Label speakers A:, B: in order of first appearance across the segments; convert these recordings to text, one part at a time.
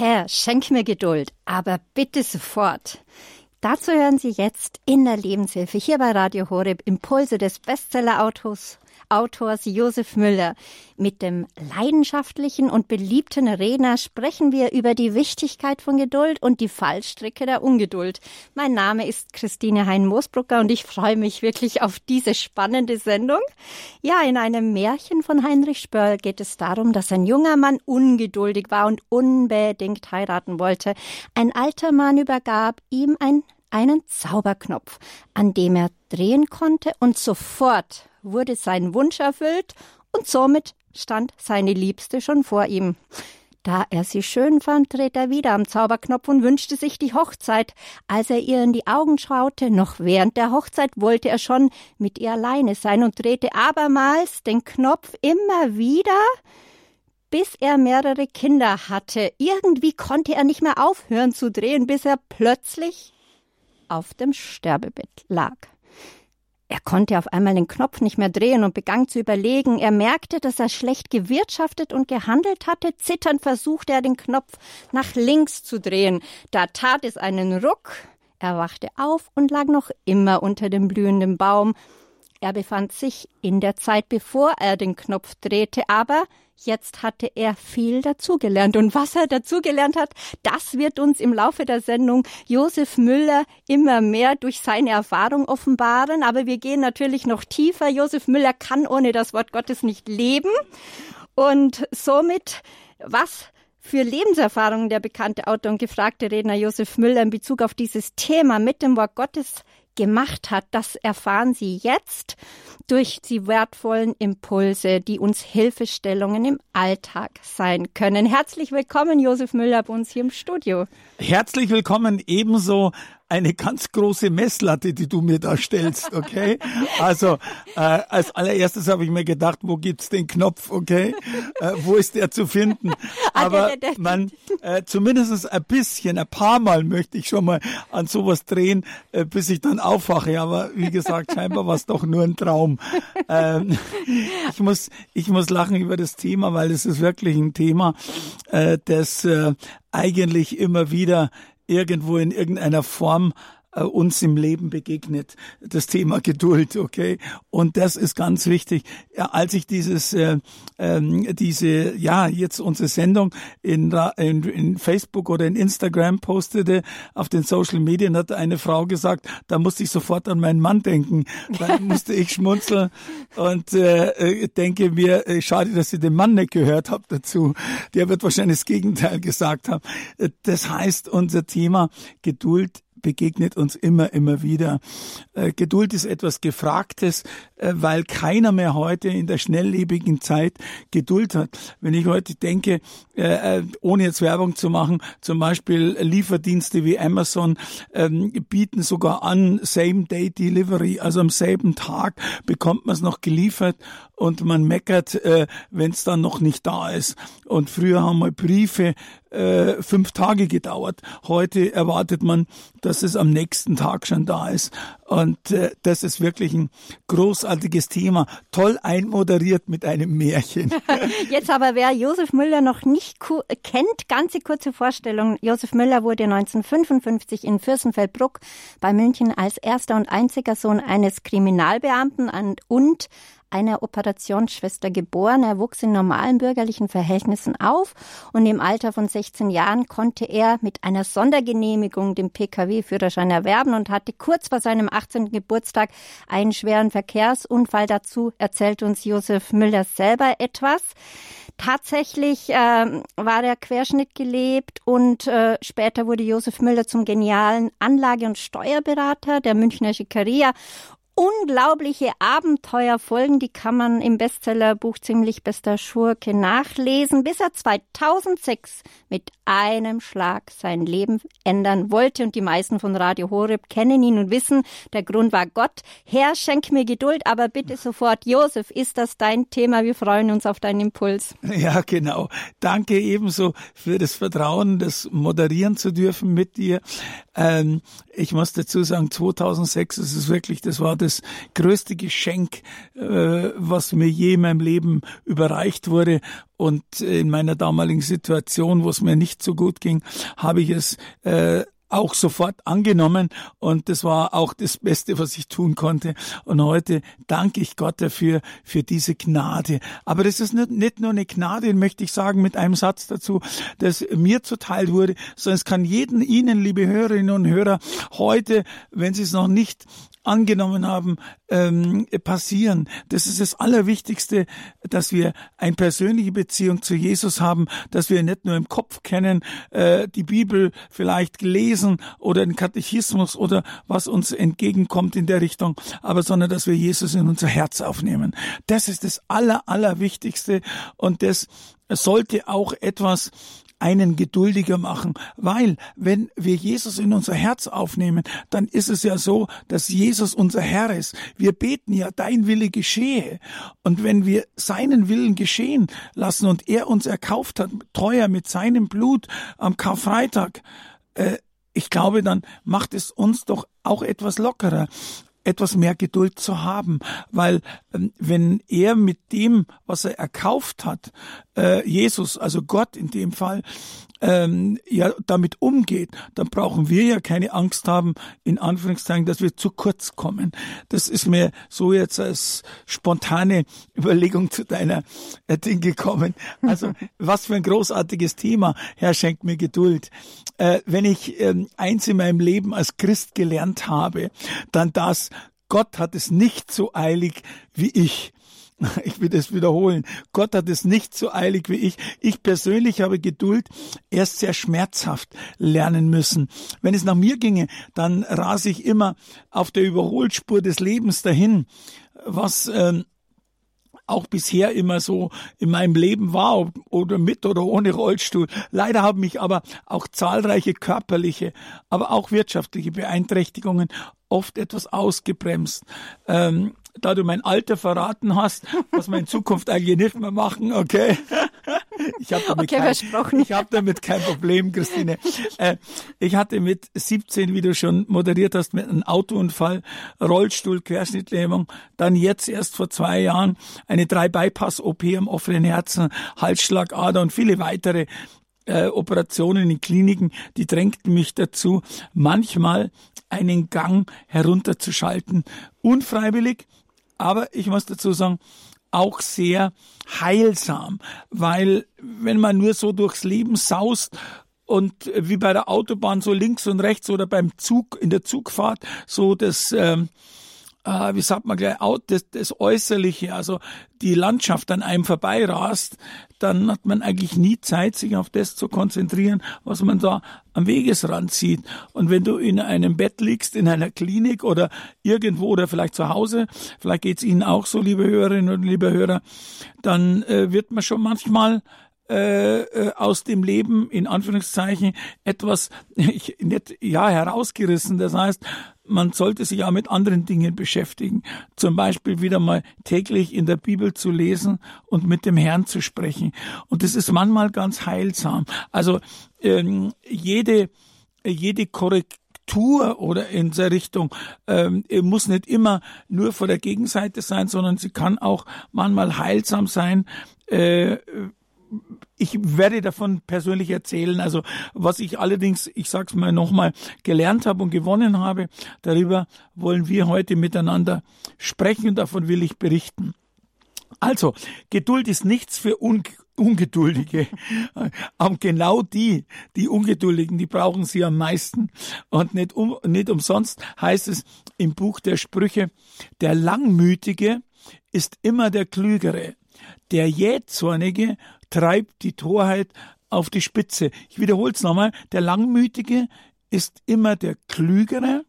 A: Herr, schenk mir Geduld, aber bitte sofort. Dazu hören Sie jetzt in der Lebenshilfe hier bei Radio Horeb Impulse des Bestseller-Autos Autors Josef Müller. Mit dem leidenschaftlichen und beliebten Redner sprechen wir über die Wichtigkeit von Geduld und die Fallstricke der Ungeduld. Mein Name ist Christine Hein-Moosbrucker und ich freue mich wirklich auf diese spannende Sendung. Ja, in einem Märchen von Heinrich Spörl geht es darum, dass ein junger Mann ungeduldig war und unbedingt heiraten wollte. Ein alter Mann übergab ihm ein einen Zauberknopf, an dem er drehen konnte und sofort wurde sein Wunsch erfüllt und somit stand seine Liebste schon vor ihm. Da er sie schön fand, dreht er wieder am Zauberknopf und wünschte sich die Hochzeit. Als er ihr in die Augen schaute, noch während der Hochzeit wollte er schon mit ihr alleine sein und drehte abermals den Knopf immer wieder, bis er mehrere Kinder hatte. Irgendwie konnte er nicht mehr aufhören zu drehen, bis er plötzlich auf dem Sterbebett lag. Er konnte auf einmal den Knopf nicht mehr drehen und begann zu überlegen. Er merkte, dass er schlecht gewirtschaftet und gehandelt hatte. Zitternd versuchte er, den Knopf nach links zu drehen. Da tat es einen Ruck. Er wachte auf und lag noch immer unter dem blühenden Baum. Er befand sich in der Zeit, bevor er den Knopf drehte, aber Jetzt hatte er viel dazugelernt. Und was er dazugelernt hat, das wird uns im Laufe der Sendung Josef Müller immer mehr durch seine Erfahrung offenbaren. Aber wir gehen natürlich noch tiefer. Josef Müller kann ohne das Wort Gottes nicht leben. Und somit, was für Lebenserfahrungen der bekannte Autor und gefragte Redner Josef Müller in Bezug auf dieses Thema mit dem Wort Gottes gemacht hat, das erfahren Sie jetzt durch die wertvollen Impulse, die uns Hilfestellungen im Alltag sein können. Herzlich willkommen, Josef Müller, bei uns hier im Studio.
B: Herzlich willkommen ebenso eine ganz große Messlatte, die du mir da stellst, okay? Also äh, als allererstes habe ich mir gedacht, wo gibt's den Knopf, okay? Äh, wo ist der zu finden? Ah, Aber man äh, zumindest ein bisschen, ein paar Mal möchte ich schon mal an sowas drehen, äh, bis ich dann aufwache. Aber wie gesagt, scheinbar war es doch nur ein Traum. Ähm, ich muss, ich muss lachen über das Thema, weil es ist wirklich ein Thema, äh, das äh, eigentlich immer wieder irgendwo in irgendeiner Form uns im Leben begegnet, das Thema Geduld, okay? Und das ist ganz wichtig. Ja, als ich dieses, äh, ähm, diese, ja, jetzt unsere Sendung in, in, in Facebook oder in Instagram postete, auf den Social Medien hat eine Frau gesagt, da musste ich sofort an meinen Mann denken. Dann musste ich schmunzeln und äh, äh denke mir, äh, schade, dass ihr den Mann nicht gehört habt dazu. Der wird wahrscheinlich das Gegenteil gesagt haben. Äh, das heißt, unser Thema Geduld begegnet uns immer, immer wieder. Äh, Geduld ist etwas Gefragtes, äh, weil keiner mehr heute in der schnelllebigen Zeit Geduld hat. Wenn ich heute denke, äh, ohne jetzt Werbung zu machen, zum Beispiel Lieferdienste wie Amazon ähm, bieten sogar an Same-Day-Delivery, also am selben Tag bekommt man es noch geliefert und man meckert, wenn es dann noch nicht da ist. Und früher haben wir Briefe äh, fünf Tage gedauert. Heute erwartet man, dass es am nächsten Tag schon da ist. Und äh, das ist wirklich ein großartiges Thema. Toll einmoderiert mit einem Märchen.
A: Jetzt aber, wer Josef Müller noch nicht kennt, ganze kurze Vorstellung. Josef Müller wurde 1955 in Fürstenfeldbruck bei München als erster und einziger Sohn eines Kriminalbeamten und einer Operationsschwester geboren. Er wuchs in normalen bürgerlichen Verhältnissen auf und im Alter von 16 Jahren konnte er mit einer Sondergenehmigung den Pkw-Führerschein erwerben und hatte kurz vor seinem 18. Geburtstag einen schweren Verkehrsunfall. Dazu erzählt uns Josef Müller selber etwas. Tatsächlich äh, war er Querschnitt gelebt und äh, später wurde Josef Müller zum genialen Anlage- und Steuerberater der Münchner Schickeria unglaubliche Abenteuerfolgen, die kann man im Bestsellerbuch Ziemlich bester Schurke nachlesen, bis er 2006 mit einem Schlag sein Leben ändern wollte. Und die meisten von Radio Horeb kennen ihn und wissen, der Grund war Gott. Herr, schenk mir Geduld, aber bitte sofort, Josef, ist das dein Thema? Wir freuen uns auf deinen Impuls.
B: Ja, genau. Danke ebenso für das Vertrauen, das moderieren zu dürfen mit dir. Ähm, ich muss dazu sagen, 2006, es ist wirklich, das war das das größte Geschenk, äh, was mir je in meinem Leben überreicht wurde. Und in meiner damaligen Situation, wo es mir nicht so gut ging, habe ich es äh, auch sofort angenommen und das war auch das Beste, was ich tun konnte. Und heute danke ich Gott dafür, für diese Gnade. Aber das ist nicht, nicht nur eine Gnade, möchte ich sagen, mit einem Satz dazu, dass mir zuteil wurde, sondern es kann jeden Ihnen, liebe Hörerinnen und Hörer, heute, wenn Sie es noch nicht angenommen haben, ähm, passieren. Das ist das Allerwichtigste, dass wir eine persönliche Beziehung zu Jesus haben, dass wir nicht nur im Kopf kennen, äh, die Bibel vielleicht gelesen oder den Katechismus oder was uns entgegenkommt in der Richtung, aber sondern dass wir Jesus in unser Herz aufnehmen. Das ist das Aller, Allerwichtigste und das sollte auch etwas einen geduldiger machen, weil wenn wir Jesus in unser Herz aufnehmen, dann ist es ja so, dass Jesus unser Herr ist. Wir beten ja, dein Wille geschehe. Und wenn wir seinen Willen geschehen lassen und er uns erkauft hat, teuer mit seinem Blut am Karfreitag, äh, ich glaube, dann macht es uns doch auch etwas lockerer etwas mehr Geduld zu haben, weil ähm, wenn er mit dem, was er erkauft hat, äh, Jesus, also Gott in dem Fall, ähm, ja damit umgeht, dann brauchen wir ja keine Angst haben, in Anführungszeichen, dass wir zu kurz kommen. Das ist mir so jetzt als spontane Überlegung zu deiner äh, Ding gekommen. Also was für ein großartiges Thema. Herr, schenkt mir Geduld. Äh, wenn ich ähm, eins in meinem Leben als Christ gelernt habe, dann das, Gott hat es nicht so eilig wie ich. Ich will das wiederholen. Gott hat es nicht so eilig wie ich. Ich persönlich habe Geduld erst sehr schmerzhaft lernen müssen. Wenn es nach mir ginge, dann rase ich immer auf der Überholspur des Lebens dahin, was ähm, auch bisher immer so in meinem Leben war, oder mit oder ohne Rollstuhl. Leider haben mich aber auch zahlreiche körperliche, aber auch wirtschaftliche Beeinträchtigungen oft etwas ausgebremst. Ähm, da du mein Alter verraten hast, was wir in Zukunft eigentlich nicht mehr machen, okay? Ich habe damit, okay, kein, ich hab damit kein Problem, Christine. Äh, ich hatte mit 17, wie du schon moderiert hast, mit einem Autounfall, Rollstuhl, Querschnittlähmung, dann jetzt erst vor zwei Jahren eine drei-Bypass-OP am offenen Herzen, Halsschlagader und viele weitere äh, Operationen in Kliniken, die drängten mich dazu, manchmal einen Gang herunterzuschalten. Unfreiwillig, aber ich muss dazu sagen, auch sehr heilsam, weil wenn man nur so durchs Leben saust und wie bei der Autobahn so links und rechts oder beim Zug in der Zugfahrt so das ähm, äh, wie sagt man gleich, das, das Äußerliche, also die Landschaft an einem vorbeirast, dann hat man eigentlich nie Zeit, sich auf das zu konzentrieren, was man da am Wegesrand sieht. Und wenn du in einem Bett liegst, in einer Klinik oder irgendwo oder vielleicht zu Hause, vielleicht geht's Ihnen auch so, liebe Hörerinnen und liebe Hörer, dann äh, wird man schon manchmal äh, äh, aus dem Leben in Anführungszeichen etwas ich, nicht ja herausgerissen. Das heißt, man sollte sich auch mit anderen Dingen beschäftigen. Zum Beispiel wieder mal täglich in der Bibel zu lesen und mit dem Herrn zu sprechen. Und das ist manchmal ganz heilsam. Also ähm, jede jede Korrektur oder in der Richtung ähm, muss nicht immer nur vor der Gegenseite sein, sondern sie kann auch manchmal heilsam sein. Äh, ich werde davon persönlich erzählen. Also was ich allerdings, ich sag's mal nochmal, gelernt habe und gewonnen habe, darüber wollen wir heute miteinander sprechen und davon will ich berichten. Also, Geduld ist nichts für Un Ungeduldige. Und genau die, die Ungeduldigen, die brauchen sie am meisten. Und nicht, um, nicht umsonst heißt es im Buch der Sprüche, der Langmütige ist immer der Klügere. Der Jähzornige treibt die Torheit auf die Spitze. Ich wiederhole es nochmal. Der Langmütige ist immer der Klügere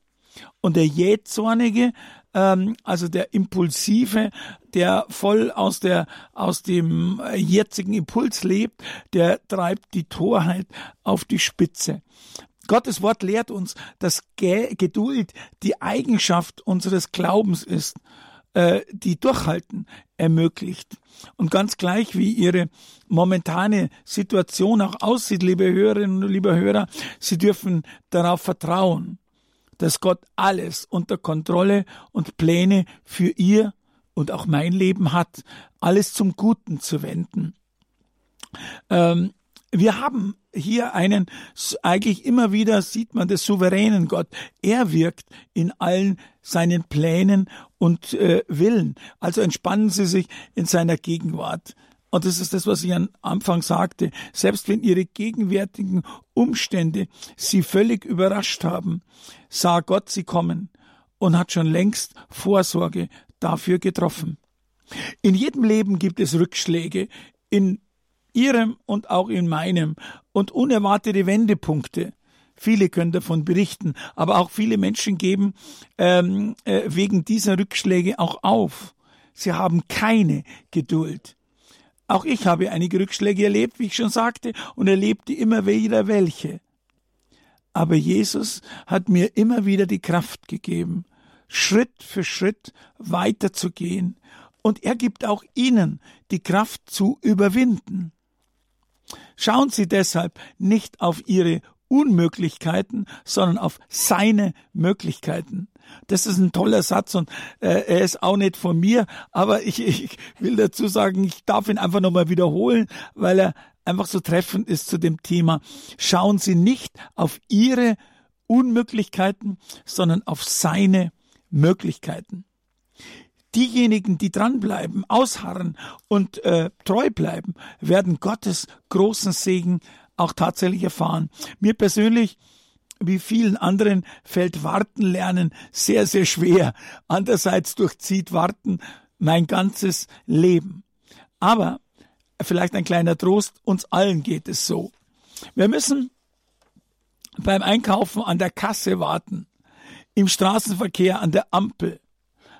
B: und der Jähzornige, ähm, also der Impulsive, der voll aus der, aus dem jetzigen Impuls lebt, der treibt die Torheit auf die Spitze. Gottes Wort lehrt uns, dass Geduld die Eigenschaft unseres Glaubens ist. Äh, die Durchhalten ermöglicht. Und ganz gleich, wie Ihre momentane Situation auch aussieht, liebe Hörerinnen und liebe Hörer, Sie dürfen darauf vertrauen, dass Gott alles unter Kontrolle und Pläne für ihr und auch mein Leben hat, alles zum Guten zu wenden. Ähm, wir haben hier einen, eigentlich immer wieder sieht man des souveränen Gott. Er wirkt in allen seinen Plänen und äh, Willen. Also entspannen Sie sich in seiner Gegenwart. Und das ist das, was ich am Anfang sagte. Selbst wenn Ihre gegenwärtigen Umstände Sie völlig überrascht haben, sah Gott Sie kommen und hat schon längst Vorsorge dafür getroffen. In jedem Leben gibt es Rückschläge, in Ihrem und auch in meinem und unerwartete Wendepunkte. Viele können davon berichten, aber auch viele Menschen geben ähm, äh, wegen dieser Rückschläge auch auf. Sie haben keine Geduld. Auch ich habe einige Rückschläge erlebt, wie ich schon sagte, und erlebte immer wieder welche. Aber Jesus hat mir immer wieder die Kraft gegeben, Schritt für Schritt weiterzugehen, und er gibt auch Ihnen die Kraft zu überwinden. Schauen Sie deshalb nicht auf Ihre Unmöglichkeiten, sondern auf seine Möglichkeiten. Das ist ein toller Satz und äh, er ist auch nicht von mir, aber ich, ich will dazu sagen, ich darf ihn einfach nochmal wiederholen, weil er einfach so treffend ist zu dem Thema. Schauen Sie nicht auf Ihre Unmöglichkeiten, sondern auf seine Möglichkeiten diejenigen, die dranbleiben, ausharren und äh, treu bleiben, werden Gottes großen Segen auch tatsächlich erfahren. Mir persönlich wie vielen anderen fällt Warten lernen sehr, sehr schwer. Andererseits durchzieht Warten mein ganzes Leben. Aber vielleicht ein kleiner Trost, uns allen geht es so. Wir müssen beim Einkaufen an der Kasse warten, im Straßenverkehr an der Ampel,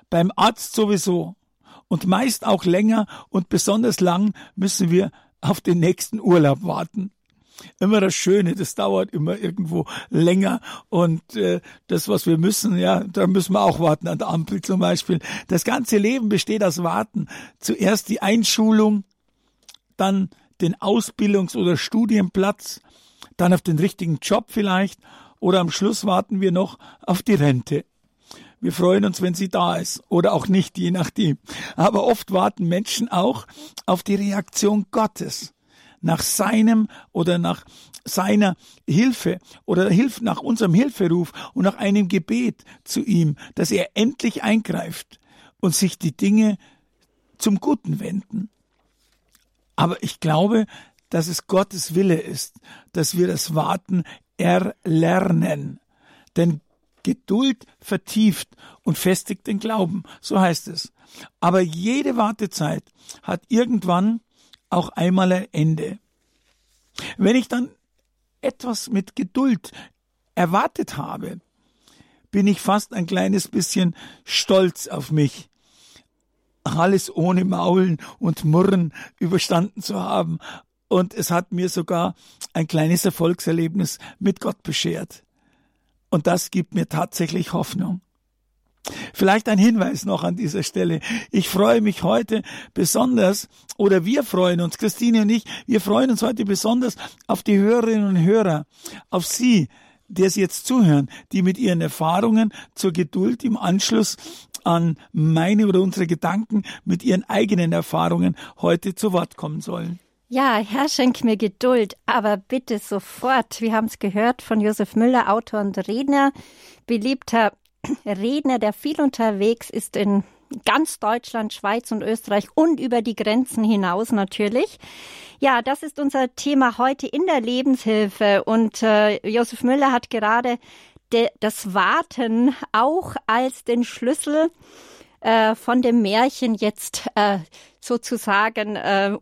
B: beim Arzt sowieso. Und meist auch länger und besonders lang müssen wir auf den nächsten Urlaub warten. Immer das Schöne, das dauert immer irgendwo länger und äh, das, was wir müssen, ja, da müssen wir auch warten an der Ampel zum Beispiel. Das ganze Leben besteht aus Warten. Zuerst die Einschulung, dann den Ausbildungs- oder Studienplatz, dann auf den richtigen Job vielleicht oder am Schluss warten wir noch auf die Rente. Wir freuen uns, wenn sie da ist oder auch nicht, je nachdem. Aber oft warten Menschen auch auf die Reaktion Gottes nach seinem oder nach seiner Hilfe oder nach unserem Hilferuf und nach einem Gebet zu ihm, dass er endlich eingreift und sich die Dinge zum Guten wenden. Aber ich glaube, dass es Gottes Wille ist, dass wir das Warten erlernen. Denn Geduld vertieft und festigt den Glauben, so heißt es. Aber jede Wartezeit hat irgendwann auch einmal ein Ende. Wenn ich dann etwas mit Geduld erwartet habe, bin ich fast ein kleines bisschen stolz auf mich, alles ohne Maulen und Murren überstanden zu haben. Und es hat mir sogar ein kleines Erfolgserlebnis mit Gott beschert. Und das gibt mir tatsächlich Hoffnung. Vielleicht ein Hinweis noch an dieser Stelle. Ich freue mich heute besonders, oder wir freuen uns, Christine und ich, wir freuen uns heute besonders auf die Hörerinnen und Hörer, auf Sie, die es jetzt zuhören, die mit ihren Erfahrungen zur Geduld im Anschluss an meine oder unsere Gedanken mit ihren eigenen Erfahrungen heute zu Wort kommen sollen.
A: Ja, Herr, schenk mir Geduld, aber bitte sofort. Wir haben es gehört von Josef Müller, Autor und Redner, beliebter Redner, der viel unterwegs ist in ganz Deutschland, Schweiz und Österreich und über die Grenzen hinaus natürlich. Ja, das ist unser Thema heute in der Lebenshilfe und äh, Josef Müller hat gerade de, das Warten auch als den Schlüssel äh, von dem Märchen jetzt äh, sozusagen äh,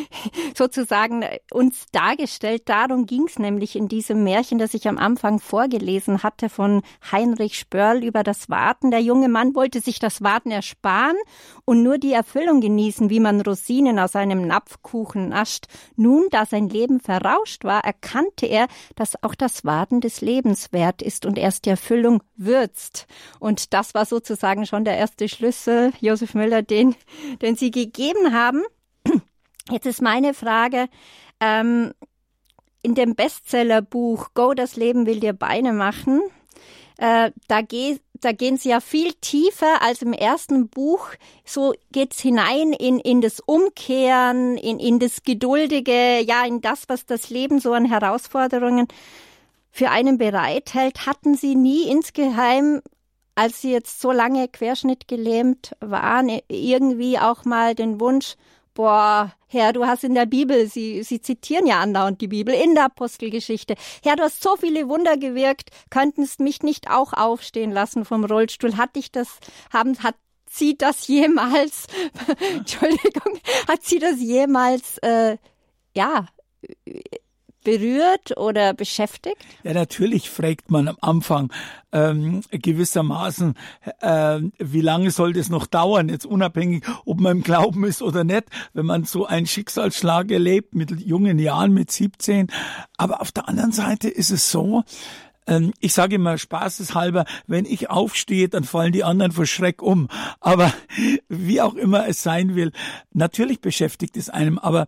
A: sozusagen uns dargestellt. Darum ging es nämlich in diesem Märchen, das ich am Anfang vorgelesen hatte von Heinrich Spörl über das Warten. Der junge Mann wollte sich das Warten ersparen und nur die Erfüllung genießen, wie man Rosinen aus einem Napfkuchen nascht. Nun, da sein Leben verrauscht war, erkannte er, dass auch das Warten des Lebens wert ist und erst die Erfüllung würzt. Und das war sozusagen schon der erste Schlüssel, Josef Müller, den, den Sie gegeben gegeben haben. Jetzt ist meine Frage, ähm, in dem Bestsellerbuch Go, das Leben will dir Beine machen, äh, da, geh, da gehen sie ja viel tiefer als im ersten Buch. So geht's hinein in, in das Umkehren, in, in das Geduldige, ja, in das, was das Leben so an Herausforderungen für einen bereithält. Hatten Sie nie insgeheim, als Sie jetzt so lange querschnittgelähmt waren, irgendwie auch mal den Wunsch, boah, Herr, du hast in der Bibel, Sie, Sie zitieren ja andauernd die Bibel, in der Apostelgeschichte. Herr, du hast so viele Wunder gewirkt, könntest mich nicht auch aufstehen lassen vom Rollstuhl. Hat dich das, haben, hat Sie das jemals, Entschuldigung, hat Sie das jemals, äh, ja, berührt oder beschäftigt?
B: Ja, natürlich fragt man am Anfang ähm, gewissermaßen, äh, wie lange soll das noch dauern, jetzt unabhängig, ob man im Glauben ist oder nicht, wenn man so einen Schicksalsschlag erlebt mit jungen Jahren, mit 17. Aber auf der anderen Seite ist es so, ähm, ich sage immer spaßeshalber, wenn ich aufstehe, dann fallen die anderen vor Schreck um. Aber wie auch immer es sein will, natürlich beschäftigt es einem. Aber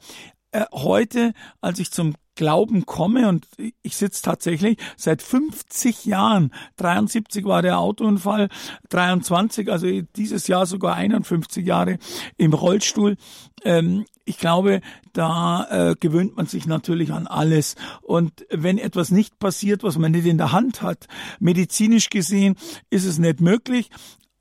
B: äh, heute, als ich zum Glauben komme und ich sitze tatsächlich seit 50 Jahren, 73 war der Autounfall, 23, also dieses Jahr sogar 51 Jahre im Rollstuhl. Ähm, ich glaube, da äh, gewöhnt man sich natürlich an alles. Und wenn etwas nicht passiert, was man nicht in der Hand hat, medizinisch gesehen, ist es nicht möglich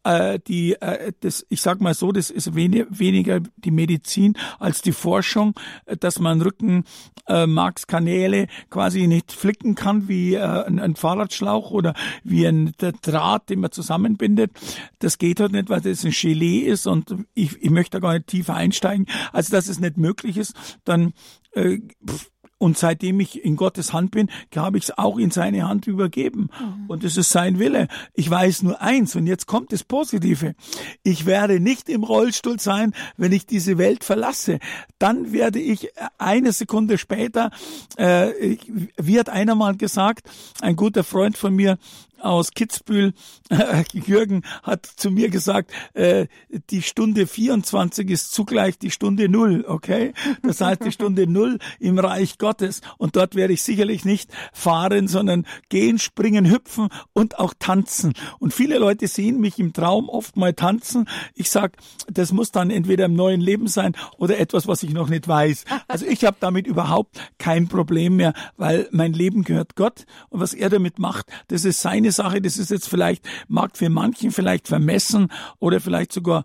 B: äh, die, äh, das, ich sag mal so, das ist wenig, weniger die Medizin als die Forschung, dass man Rückenmarkskanäle äh, quasi nicht flicken kann wie äh, ein, ein Fahrradschlauch oder wie ein Draht, den man zusammenbindet. Das geht halt nicht, weil das ein Gelee ist und ich, ich möchte da gar nicht tiefer einsteigen. Also, dass es nicht möglich ist, dann äh, pff, und seitdem ich in Gottes Hand bin, habe ich es auch in seine Hand übergeben. Mhm. Und es ist sein Wille. Ich weiß nur eins, und jetzt kommt das Positive. Ich werde nicht im Rollstuhl sein, wenn ich diese Welt verlasse. Dann werde ich äh, eine Sekunde später, äh, wie hat einer mal gesagt, ein guter Freund von mir, aus Kitzbühel, Jürgen, hat zu mir gesagt, äh, die Stunde 24 ist zugleich die Stunde Null, okay? Das heißt die Stunde Null im Reich Gottes. Und dort werde ich sicherlich nicht fahren, sondern gehen, springen, hüpfen und auch tanzen. Und viele Leute sehen mich im Traum oft mal tanzen. Ich sag, das muss dann entweder im neuen Leben sein oder etwas, was ich noch nicht weiß. Also ich habe damit überhaupt kein Problem mehr, weil mein Leben gehört Gott und was er damit macht, das ist seine eine Sache, das ist jetzt vielleicht, mag für manchen vielleicht vermessen oder vielleicht sogar,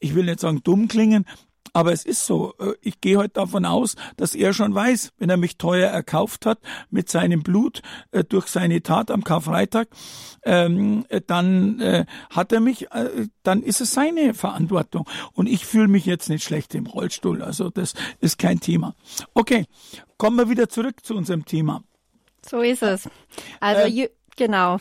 B: ich will nicht sagen dumm klingen, aber es ist so. Äh, ich gehe heute davon aus, dass er schon weiß, wenn er mich teuer erkauft hat mit seinem Blut äh, durch seine Tat am Karfreitag, ähm, äh, dann äh, hat er mich, äh, dann ist es seine Verantwortung. Und ich fühle mich jetzt nicht schlecht im Rollstuhl. Also das ist kein Thema. Okay, kommen wir wieder zurück zu unserem Thema.
A: So ist es. Also genau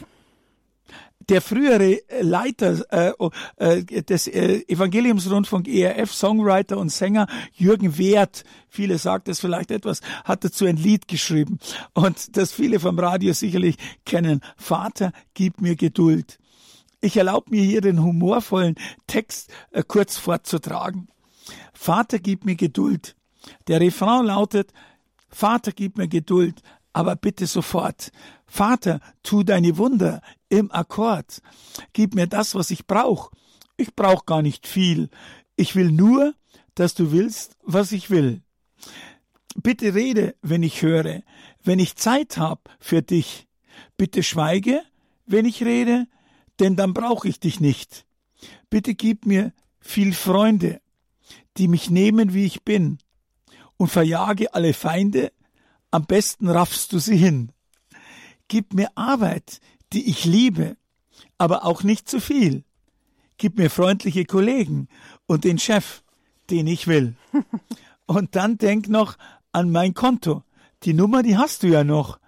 B: der frühere Leiter äh, oh, äh, des äh, Evangeliumsrundfunk ERF, Songwriter und Sänger Jürgen Wert, viele sagt es vielleicht etwas, hat dazu ein Lied geschrieben und das viele vom Radio sicherlich kennen. Vater, gib mir Geduld. Ich erlaube mir hier den humorvollen Text äh, kurz vorzutragen. Vater, gib mir Geduld. Der Refrain lautet, Vater, gib mir Geduld, aber bitte sofort. Vater, tu deine Wunder im Akkord. Gib mir das, was ich brauche. Ich brauche gar nicht viel. Ich will nur, dass du willst, was ich will. Bitte rede, wenn ich höre, wenn ich Zeit hab für dich. Bitte schweige, wenn ich rede, denn dann brauche ich dich nicht. Bitte gib mir viel Freunde, die mich nehmen, wie ich bin, und verjage alle Feinde, am besten raffst du sie hin. Gib mir Arbeit, die ich liebe, aber auch nicht zu viel. Gib mir freundliche Kollegen und den Chef, den ich will. Und dann denk noch an mein Konto. Die Nummer, die hast du ja noch.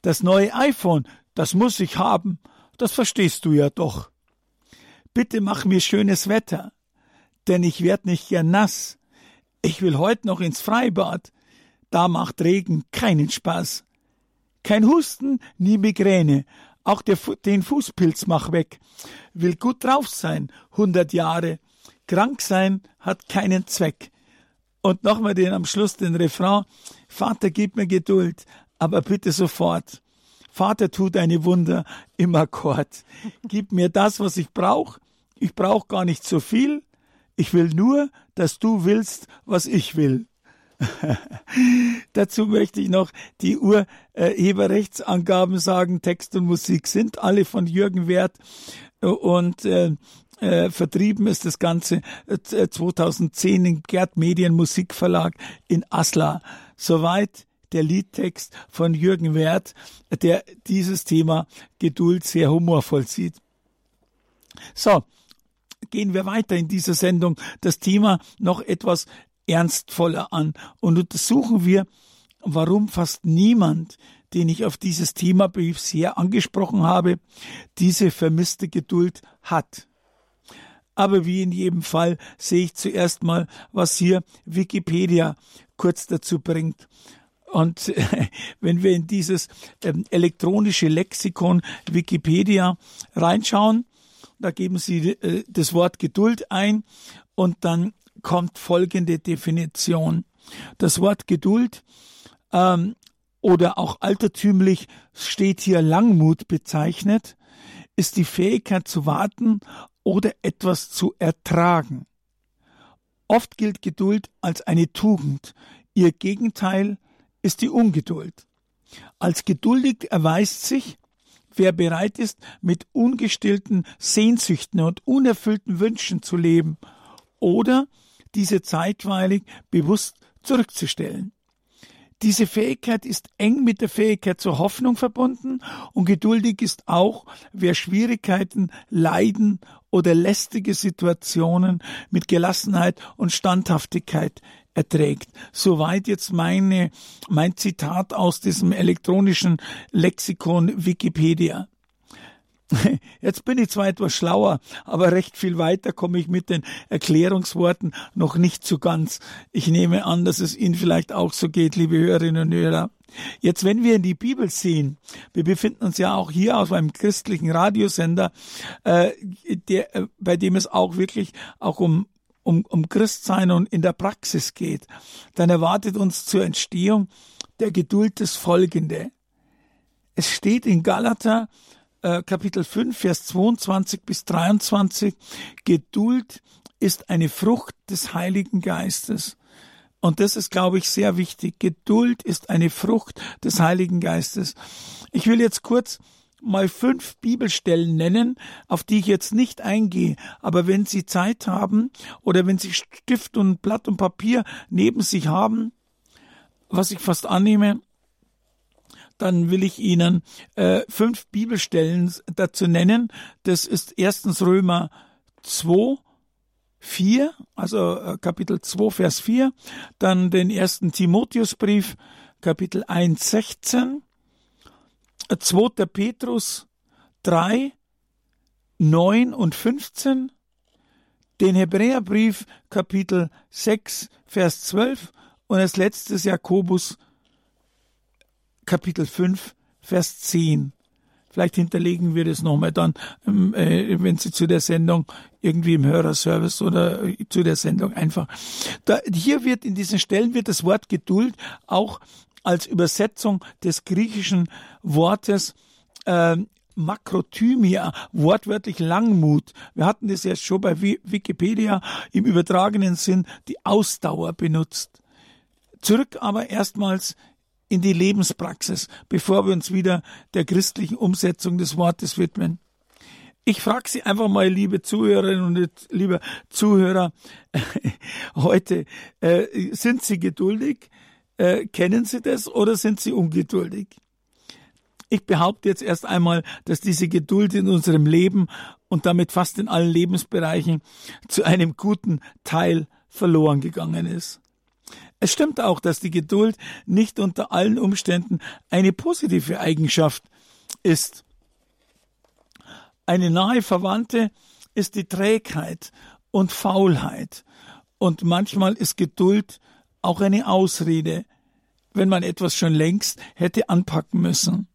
B: Das neue iPhone, das muss ich haben. Das verstehst du ja doch. Bitte mach mir schönes Wetter, denn ich werd nicht gern nass. Ich will heute noch ins Freibad. Da macht Regen keinen Spaß. Kein Husten, nie Migräne. Auch der, den Fußpilz mach weg. Will gut drauf sein, hundert Jahre. Krank sein hat keinen Zweck. Und nochmal den am Schluss den Refrain. Vater, gib mir Geduld, aber bitte sofort. Vater, tu deine Wunder im Akkord. Gib mir das, was ich brauche. Ich brauche gar nicht so viel. Ich will nur, dass du willst, was ich will. Dazu möchte ich noch die Urheberrechtsangaben sagen. Text und Musik sind alle von Jürgen Wert und äh, äh, vertrieben ist das Ganze äh, 2010 im Gerd Medien Musikverlag in Asla. Soweit der Liedtext von Jürgen Wert, der dieses Thema Geduld sehr humorvoll sieht. So, gehen wir weiter in dieser Sendung das Thema noch etwas ernstvoller an und untersuchen wir, warum fast niemand, den ich auf dieses Thema bisher angesprochen habe, diese vermisste Geduld hat. Aber wie in jedem Fall sehe ich zuerst mal, was hier Wikipedia kurz dazu bringt. Und wenn wir in dieses ähm, elektronische Lexikon Wikipedia reinschauen, da geben Sie äh, das Wort Geduld ein und dann kommt folgende Definition. Das Wort Geduld ähm, oder auch altertümlich steht hier Langmut bezeichnet, ist die Fähigkeit zu warten oder etwas zu ertragen. Oft gilt Geduld als eine Tugend, ihr Gegenteil ist die Ungeduld. Als geduldig erweist sich, wer bereit ist, mit ungestillten Sehnsüchten und unerfüllten Wünschen zu leben oder diese zeitweilig bewusst zurückzustellen. Diese Fähigkeit ist eng mit der Fähigkeit zur Hoffnung verbunden und geduldig ist auch, wer Schwierigkeiten, Leiden oder lästige Situationen mit Gelassenheit und Standhaftigkeit erträgt. Soweit jetzt meine, mein Zitat aus diesem elektronischen Lexikon Wikipedia. Jetzt bin ich zwar etwas schlauer, aber recht viel weiter komme ich mit den Erklärungsworten noch nicht so ganz. Ich nehme an, dass es Ihnen vielleicht auch so geht, liebe Hörerinnen und Hörer. Jetzt, wenn wir in die Bibel sehen, wir befinden uns ja auch hier auf einem christlichen Radiosender, äh, der, äh, bei dem es auch wirklich auch um um, um Christsein und in der Praxis geht, dann erwartet uns zur Entstehung der Geduld das Folgende. Es steht in Galater äh, Kapitel 5, Vers 22 bis 23, Geduld ist eine Frucht des Heiligen Geistes. Und das ist, glaube ich, sehr wichtig. Geduld ist eine Frucht des Heiligen Geistes. Ich will jetzt kurz mal fünf Bibelstellen nennen, auf die ich jetzt nicht eingehe. Aber wenn Sie Zeit haben oder wenn Sie Stift und Blatt und Papier neben sich haben, was ich fast annehme, dann will ich Ihnen äh, fünf Bibelstellen dazu nennen. Das ist erstens Römer 2, 4, also äh, Kapitel 2, Vers 4, dann den ersten Timotheusbrief, Kapitel 1, 16, 2. Petrus 3, 9 und 15, den Hebräerbrief Kapitel 6, Vers 12 und als letztes Jakobus Kapitel 5, Vers 10. Vielleicht hinterlegen wir das nochmal dann, ähm, äh, wenn Sie zu der Sendung irgendwie im Hörerservice oder äh, zu der Sendung einfach. Da, hier wird in diesen Stellen wird das Wort Geduld auch als Übersetzung des griechischen Wortes äh, Makrothymia, wortwörtlich Langmut. Wir hatten das jetzt schon bei Wikipedia im übertragenen Sinn die Ausdauer benutzt. Zurück aber erstmals in die Lebenspraxis, bevor wir uns wieder der christlichen Umsetzung des Wortes widmen. Ich frage Sie einfach mal, liebe Zuhörerinnen und liebe Zuhörer, heute, äh, sind Sie geduldig? Äh, kennen Sie das oder sind Sie ungeduldig? Ich behaupte jetzt erst einmal, dass diese Geduld in unserem Leben und damit fast in allen Lebensbereichen zu einem guten Teil verloren gegangen ist. Es stimmt auch, dass die Geduld nicht unter allen Umständen eine positive Eigenschaft ist. Eine nahe Verwandte ist die Trägheit und Faulheit. Und manchmal ist Geduld auch eine Ausrede, wenn man etwas schon längst hätte anpacken müssen.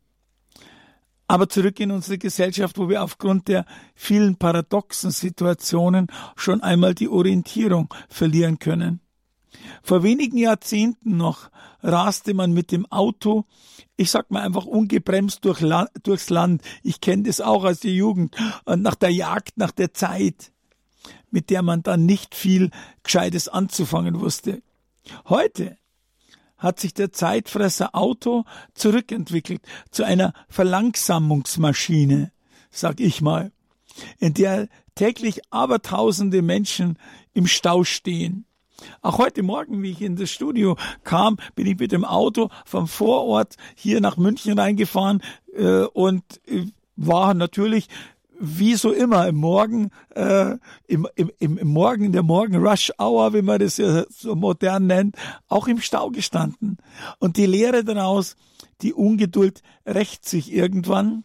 B: Aber zurück in unsere Gesellschaft, wo wir aufgrund der vielen paradoxen Situationen schon einmal die Orientierung verlieren können. Vor wenigen Jahrzehnten noch raste man mit dem Auto, ich sag mal einfach ungebremst durch La durchs Land. Ich kenne das auch aus der Jugend und nach der Jagd, nach der Zeit, mit der man dann nicht viel Gescheites anzufangen wusste. Heute hat sich der Zeitfresser Auto zurückentwickelt zu einer Verlangsamungsmaschine, sag ich mal, in der täglich abertausende Menschen im Stau stehen. Auch heute Morgen, wie ich in das Studio kam, bin ich mit dem Auto vom Vorort hier nach München reingefahren äh, und äh, war natürlich wie so immer im Morgen, äh, im, im, im Morgen, in der Morgen Rush Hour, wie man das ja so modern nennt, auch im Stau gestanden. Und die Lehre daraus, die Ungeduld rächt sich irgendwann,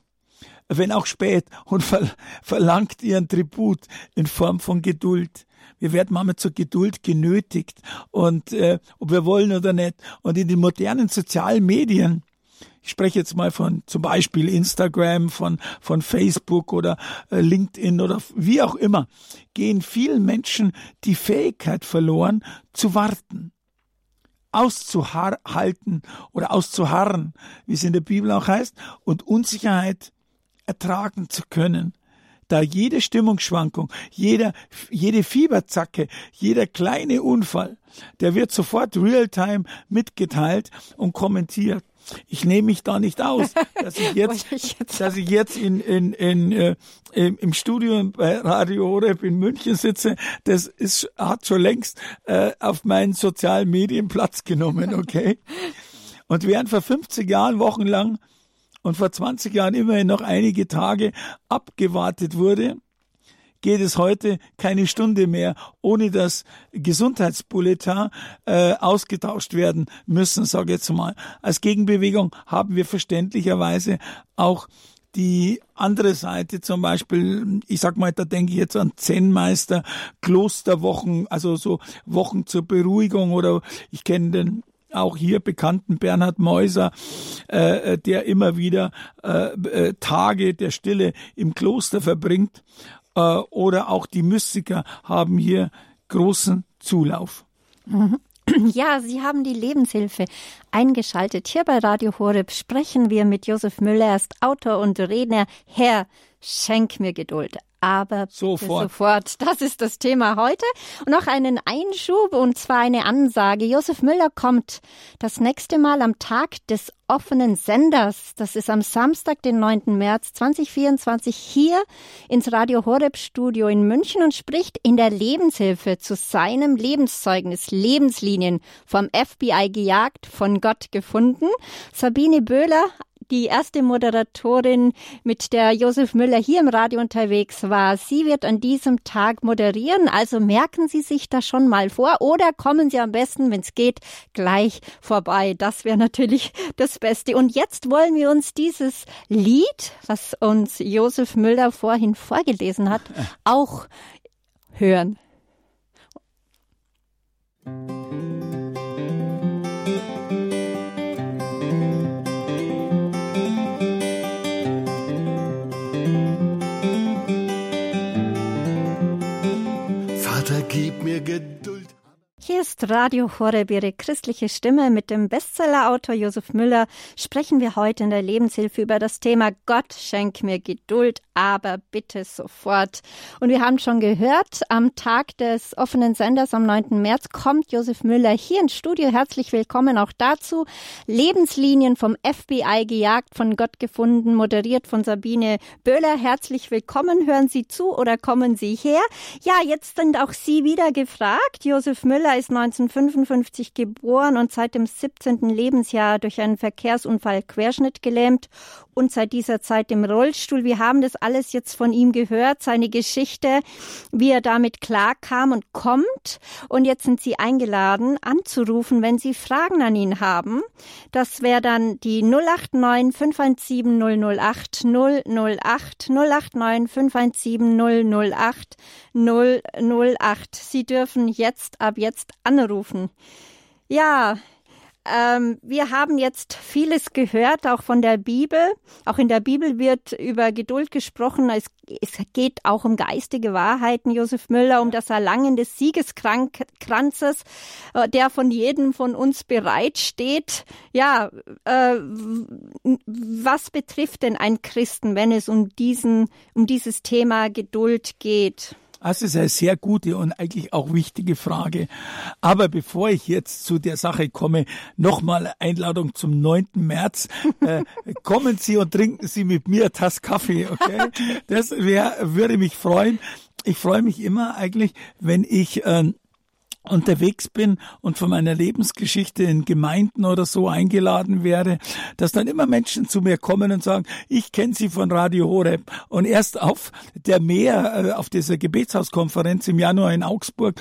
B: wenn auch spät, und verlangt ihren Tribut in Form von Geduld. Wir werden manchmal zur Geduld genötigt und äh, ob wir wollen oder nicht. Und in den modernen sozialen Medien, ich spreche jetzt mal von zum Beispiel Instagram, von, von Facebook oder äh, LinkedIn oder wie auch immer, gehen vielen Menschen die Fähigkeit verloren, zu warten, auszuhalten oder auszuharren, wie es in der Bibel auch heißt, und Unsicherheit ertragen zu können da jede Stimmungsschwankung, jeder, jede Fieberzacke, jeder kleine Unfall, der wird sofort real-time mitgeteilt und kommentiert. Ich nehme mich da nicht aus, dass ich jetzt, dass ich jetzt in, in, in, äh, im Studio bei Radio Horeb in München sitze. Das ist, hat schon längst äh, auf meinen sozialen Medien Platz genommen, okay? Und während vor 50 Jahren wochenlang und vor 20 Jahren immerhin noch einige Tage abgewartet wurde, geht es heute keine Stunde mehr, ohne dass Gesundheitsbulletin äh, ausgetauscht werden müssen, sage ich jetzt mal. Als Gegenbewegung haben wir verständlicherweise auch die andere Seite zum Beispiel, ich sag mal, da denke ich jetzt an Zen-Meister, Klosterwochen, also so Wochen zur Beruhigung oder ich kenne den auch hier bekannten Bernhard Meuser, äh, der immer wieder äh, äh, Tage der Stille im Kloster verbringt. Äh, oder auch die Mystiker haben hier großen Zulauf.
A: Mhm. Ja, Sie haben die Lebenshilfe eingeschaltet. Hier bei Radio Horeb sprechen wir mit Josef Müller, er ist Autor und Redner. Herr, schenk mir Geduld aber sofort. sofort. Das ist das Thema heute. Und noch einen Einschub und zwar eine Ansage. Josef Müller kommt das nächste Mal am Tag des offenen Senders. Das ist am Samstag, den 9. März 2024 hier ins Radio Horeb Studio in München und spricht in der Lebenshilfe zu seinem Lebenszeugnis Lebenslinien vom FBI gejagt, von Gott gefunden. Sabine Böhler, die erste Moderatorin, mit der Josef Müller hier im Radio unterwegs war. Sie wird an diesem Tag moderieren, also merken Sie sich das schon mal vor oder kommen Sie am besten, wenn es geht, gleich vorbei. Das wäre natürlich das Beste. Und jetzt wollen wir uns dieses Lied, was uns Josef Müller vorhin vorgelesen hat, auch hören.
C: Gib mir Geduld.
A: Hier ist Radio Horeb, Ihre christliche Stimme. Mit dem Bestsellerautor Josef Müller sprechen wir heute in der Lebenshilfe über das Thema Gott schenk mir Geduld, aber bitte sofort. Und wir haben schon gehört, am Tag des offenen Senders am 9. März kommt Josef Müller hier ins Studio. Herzlich willkommen auch dazu. Lebenslinien vom FBI gejagt, von Gott gefunden, moderiert von Sabine Böhler. Herzlich willkommen. Hören Sie zu oder kommen Sie her? Ja, jetzt sind auch Sie wieder gefragt. Josef Müller ist 1955 geboren und seit dem 17. Lebensjahr durch einen Verkehrsunfall querschnittgelähmt und seit dieser Zeit im Rollstuhl. Wir haben das alles jetzt von ihm gehört, seine Geschichte, wie er damit klarkam und kommt. Und jetzt sind Sie eingeladen, anzurufen, wenn Sie Fragen an ihn haben. Das wäre dann die 089 517 008 008 089 517 008 008. Sie dürfen jetzt ab jetzt anrufen. Ja, ähm, wir haben jetzt vieles gehört, auch von der Bibel. Auch in der Bibel wird über Geduld gesprochen. Es, es geht auch um geistige Wahrheiten, Josef Müller, um das Erlangen des Siegeskranzes, äh, der von jedem von uns bereitsteht. Ja, äh, was betrifft denn ein Christen, wenn es um diesen, um dieses Thema Geduld geht?
B: Das ist eine sehr gute und eigentlich auch wichtige Frage. Aber bevor ich jetzt zu der Sache komme, nochmal Einladung zum 9. März. Äh, kommen Sie und trinken Sie mit mir Tass Kaffee, okay? Das wär, würde mich freuen. Ich freue mich immer eigentlich, wenn ich äh, unterwegs bin und von meiner Lebensgeschichte in Gemeinden oder so eingeladen werde, dass dann immer Menschen zu mir kommen und sagen, ich kenne Sie von Radio Horeb. Und erst auf der Meer, äh, auf dieser Gebetshauskonferenz im Januar in Augsburg,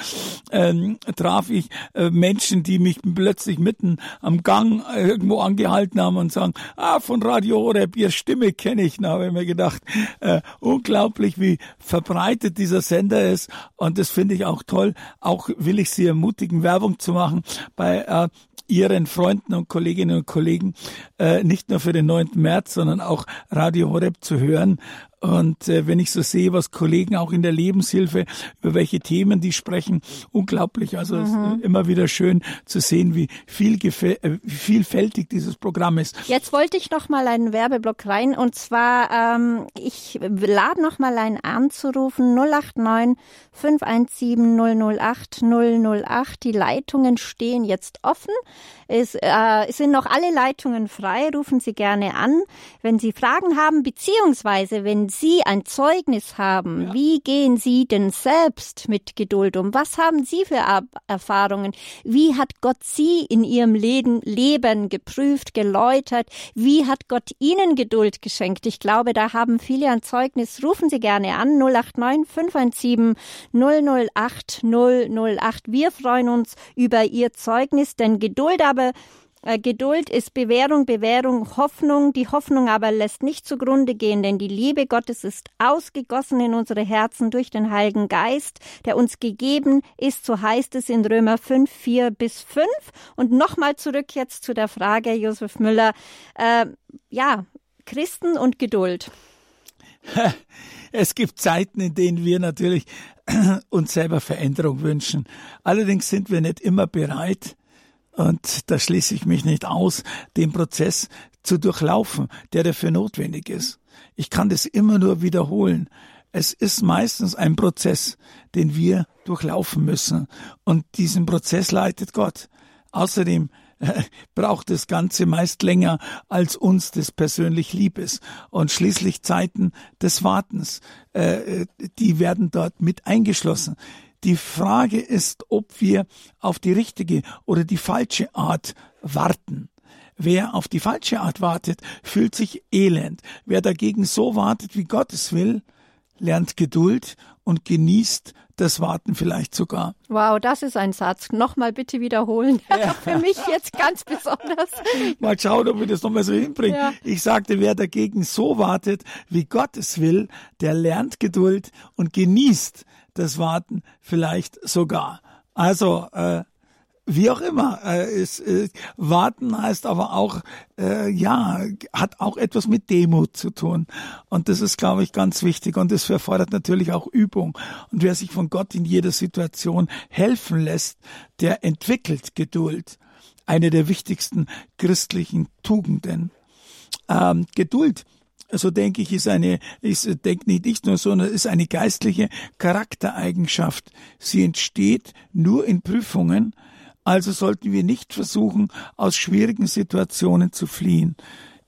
B: ähm, traf ich äh, Menschen, die mich plötzlich mitten am Gang irgendwo angehalten haben und sagen, ah, von Radio Horeb, Ihre Stimme kenne ich. Da habe ich mir gedacht, äh, unglaublich, wie verbreitet dieser Sender ist. Und das finde ich auch toll. Auch will ich ich Sie ermutigen, Werbung zu machen bei äh, Ihren Freunden und Kolleginnen und Kollegen, äh, nicht nur für den 9. März, sondern auch Radio Horeb zu hören. Und äh, wenn ich so sehe, was Kollegen auch in der Lebenshilfe, über welche Themen die sprechen, unglaublich. Also mhm. immer wieder schön zu sehen, wie viel äh, vielfältig dieses Programm ist.
A: Jetzt wollte ich noch mal einen Werbeblock rein und zwar ähm, ich lade noch mal einen anzurufen 089 517 008 008. Die Leitungen stehen jetzt offen. Es, äh, es sind noch alle Leitungen frei. Rufen Sie gerne an, wenn Sie Fragen haben, beziehungsweise wenn Sie ein Zeugnis haben. Ja. Wie gehen Sie denn selbst mit Geduld um? Was haben Sie für Erfahrungen? Wie hat Gott Sie in Ihrem Leben, Leben geprüft, geläutert? Wie hat Gott Ihnen Geduld geschenkt? Ich glaube, da haben viele ein Zeugnis. Rufen Sie gerne an 089 517 008 008. Wir freuen uns über Ihr Zeugnis, denn Geduld aber Geduld ist Bewährung, Bewährung, Hoffnung. Die Hoffnung aber lässt nicht zugrunde gehen, denn die Liebe Gottes ist ausgegossen in unsere Herzen durch den Heiligen Geist, der uns gegeben ist, so heißt es in Römer 5, 4 bis 5. Und nochmal zurück jetzt zu der Frage, Josef Müller, äh, ja, Christen und Geduld.
B: Es gibt Zeiten, in denen wir natürlich uns selber Veränderung wünschen. Allerdings sind wir nicht immer bereit, und da schließe ich mich nicht aus, den Prozess zu durchlaufen, der dafür notwendig ist. Ich kann das immer nur wiederholen. Es ist meistens ein Prozess, den wir durchlaufen müssen. Und diesen Prozess leitet Gott. Außerdem äh, braucht das Ganze meist länger, als uns das persönlich lieb ist. Und schließlich Zeiten des Wartens, äh, die werden dort mit eingeschlossen. Die Frage ist, ob wir auf die richtige oder die falsche Art warten. Wer auf die falsche Art wartet, fühlt sich elend. Wer dagegen so wartet, wie Gott es will, lernt Geduld und genießt das Warten vielleicht sogar.
A: Wow, das ist ein Satz. Nochmal bitte wiederholen. Ja. Für mich jetzt ganz besonders.
B: Mal schauen, ob wir das nochmal so hinbringen. Ja. Ich sagte, wer dagegen so wartet, wie Gott es will, der lernt Geduld und genießt das Warten vielleicht sogar. Also äh, wie auch immer. Äh, es, äh, warten heißt aber auch, äh, ja, hat auch etwas mit Demut zu tun. Und das ist, glaube ich, ganz wichtig. Und das erfordert natürlich auch Übung. Und wer sich von Gott in jeder Situation helfen lässt, der entwickelt Geduld. Eine der wichtigsten christlichen Tugenden. Ähm, Geduld so denke ich, ist eine, ist, denke nicht ich nur, sondern ist eine geistliche Charaktereigenschaft. Sie entsteht nur in Prüfungen, also sollten wir nicht versuchen, aus schwierigen Situationen zu fliehen.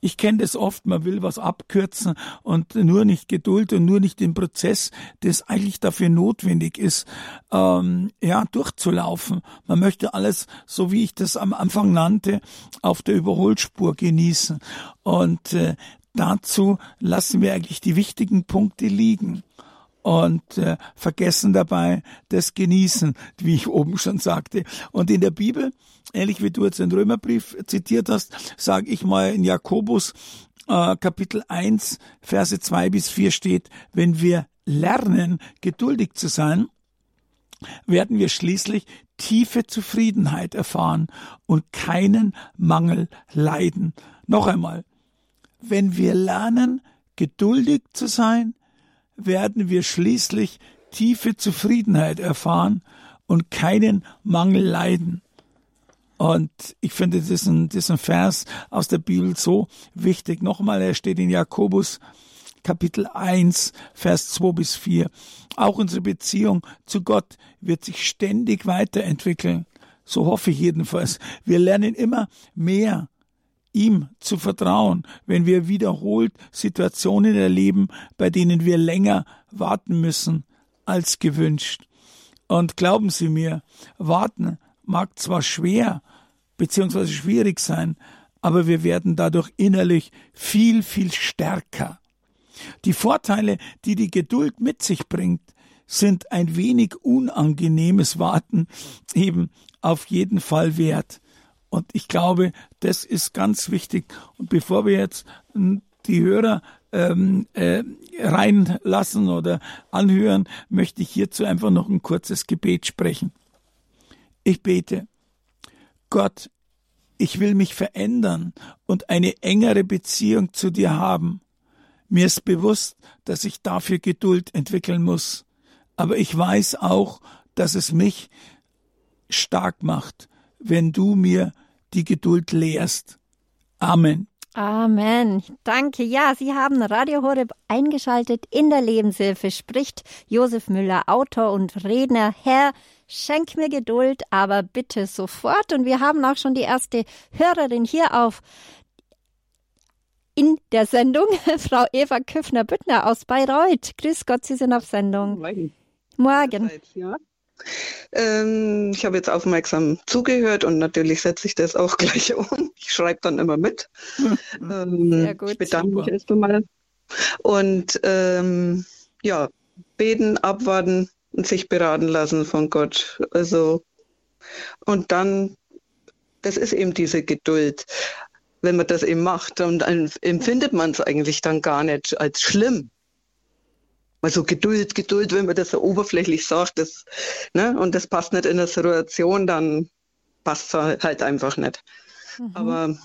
B: Ich kenne das oft, man will was abkürzen und nur nicht Geduld und nur nicht den Prozess, das eigentlich dafür notwendig ist, ähm, ja, durchzulaufen. Man möchte alles, so wie ich das am Anfang nannte, auf der Überholspur genießen. Und äh, dazu lassen wir eigentlich die wichtigen Punkte liegen und äh, vergessen dabei das Genießen, wie ich oben schon sagte. Und in der Bibel, ähnlich wie du jetzt den Römerbrief zitiert hast, sage ich mal in Jakobus äh, Kapitel 1, Verse 2 bis 4 steht, wenn wir lernen, geduldig zu sein, werden wir schließlich tiefe Zufriedenheit erfahren und keinen Mangel leiden. Noch einmal, wenn wir lernen, geduldig zu sein, werden wir schließlich tiefe Zufriedenheit erfahren und keinen Mangel leiden. Und ich finde diesen, diesen Vers aus der Bibel so wichtig. Nochmal, er steht in Jakobus Kapitel 1, Vers 2 bis 4. Auch unsere Beziehung zu Gott wird sich ständig weiterentwickeln. So hoffe ich jedenfalls. Wir lernen immer mehr ihm zu vertrauen, wenn wir wiederholt Situationen erleben, bei denen wir länger warten müssen als gewünscht. Und glauben Sie mir, warten mag zwar schwer bzw. schwierig sein, aber wir werden dadurch innerlich viel, viel stärker. Die Vorteile, die die Geduld mit sich bringt, sind ein wenig unangenehmes Warten eben auf jeden Fall wert. Und ich glaube, das ist ganz wichtig. Und bevor wir jetzt hm, die Hörer ähm, äh, reinlassen oder anhören, möchte ich hierzu einfach noch ein kurzes Gebet sprechen. Ich bete, Gott, ich will mich verändern und eine engere Beziehung zu dir haben. Mir ist bewusst, dass ich dafür Geduld entwickeln muss, aber ich weiß auch, dass es mich stark macht, wenn du mir die Geduld lehrst. Amen.
A: Amen. Danke. Ja, Sie haben Radio Horeb eingeschaltet. In der Lebenshilfe spricht Josef Müller, Autor und Redner. Herr, schenk mir Geduld, aber bitte sofort. Und wir haben auch schon die erste Hörerin hier auf in der Sendung, Frau Eva Köffner-Büttner aus Bayreuth. Grüß Gott, Sie sind auf Sendung.
D: Morgen.
A: Morgen.
D: Ja. Ähm, ich habe jetzt aufmerksam zugehört und natürlich setze ich das auch gleich um. Ich schreibe dann immer mit. ähm, Sehr gut. Ich bedanke Super. mich erst einmal. Und ähm, ja, beten, abwarten und sich beraten lassen von Gott. Also, und dann, das ist eben diese Geduld wenn man das eben macht, dann empfindet man es eigentlich dann gar nicht als schlimm. Also Geduld, Geduld, wenn man das so oberflächlich sagt, das, ne, und das passt nicht in der Situation, dann passt es halt einfach nicht. Mhm. Aber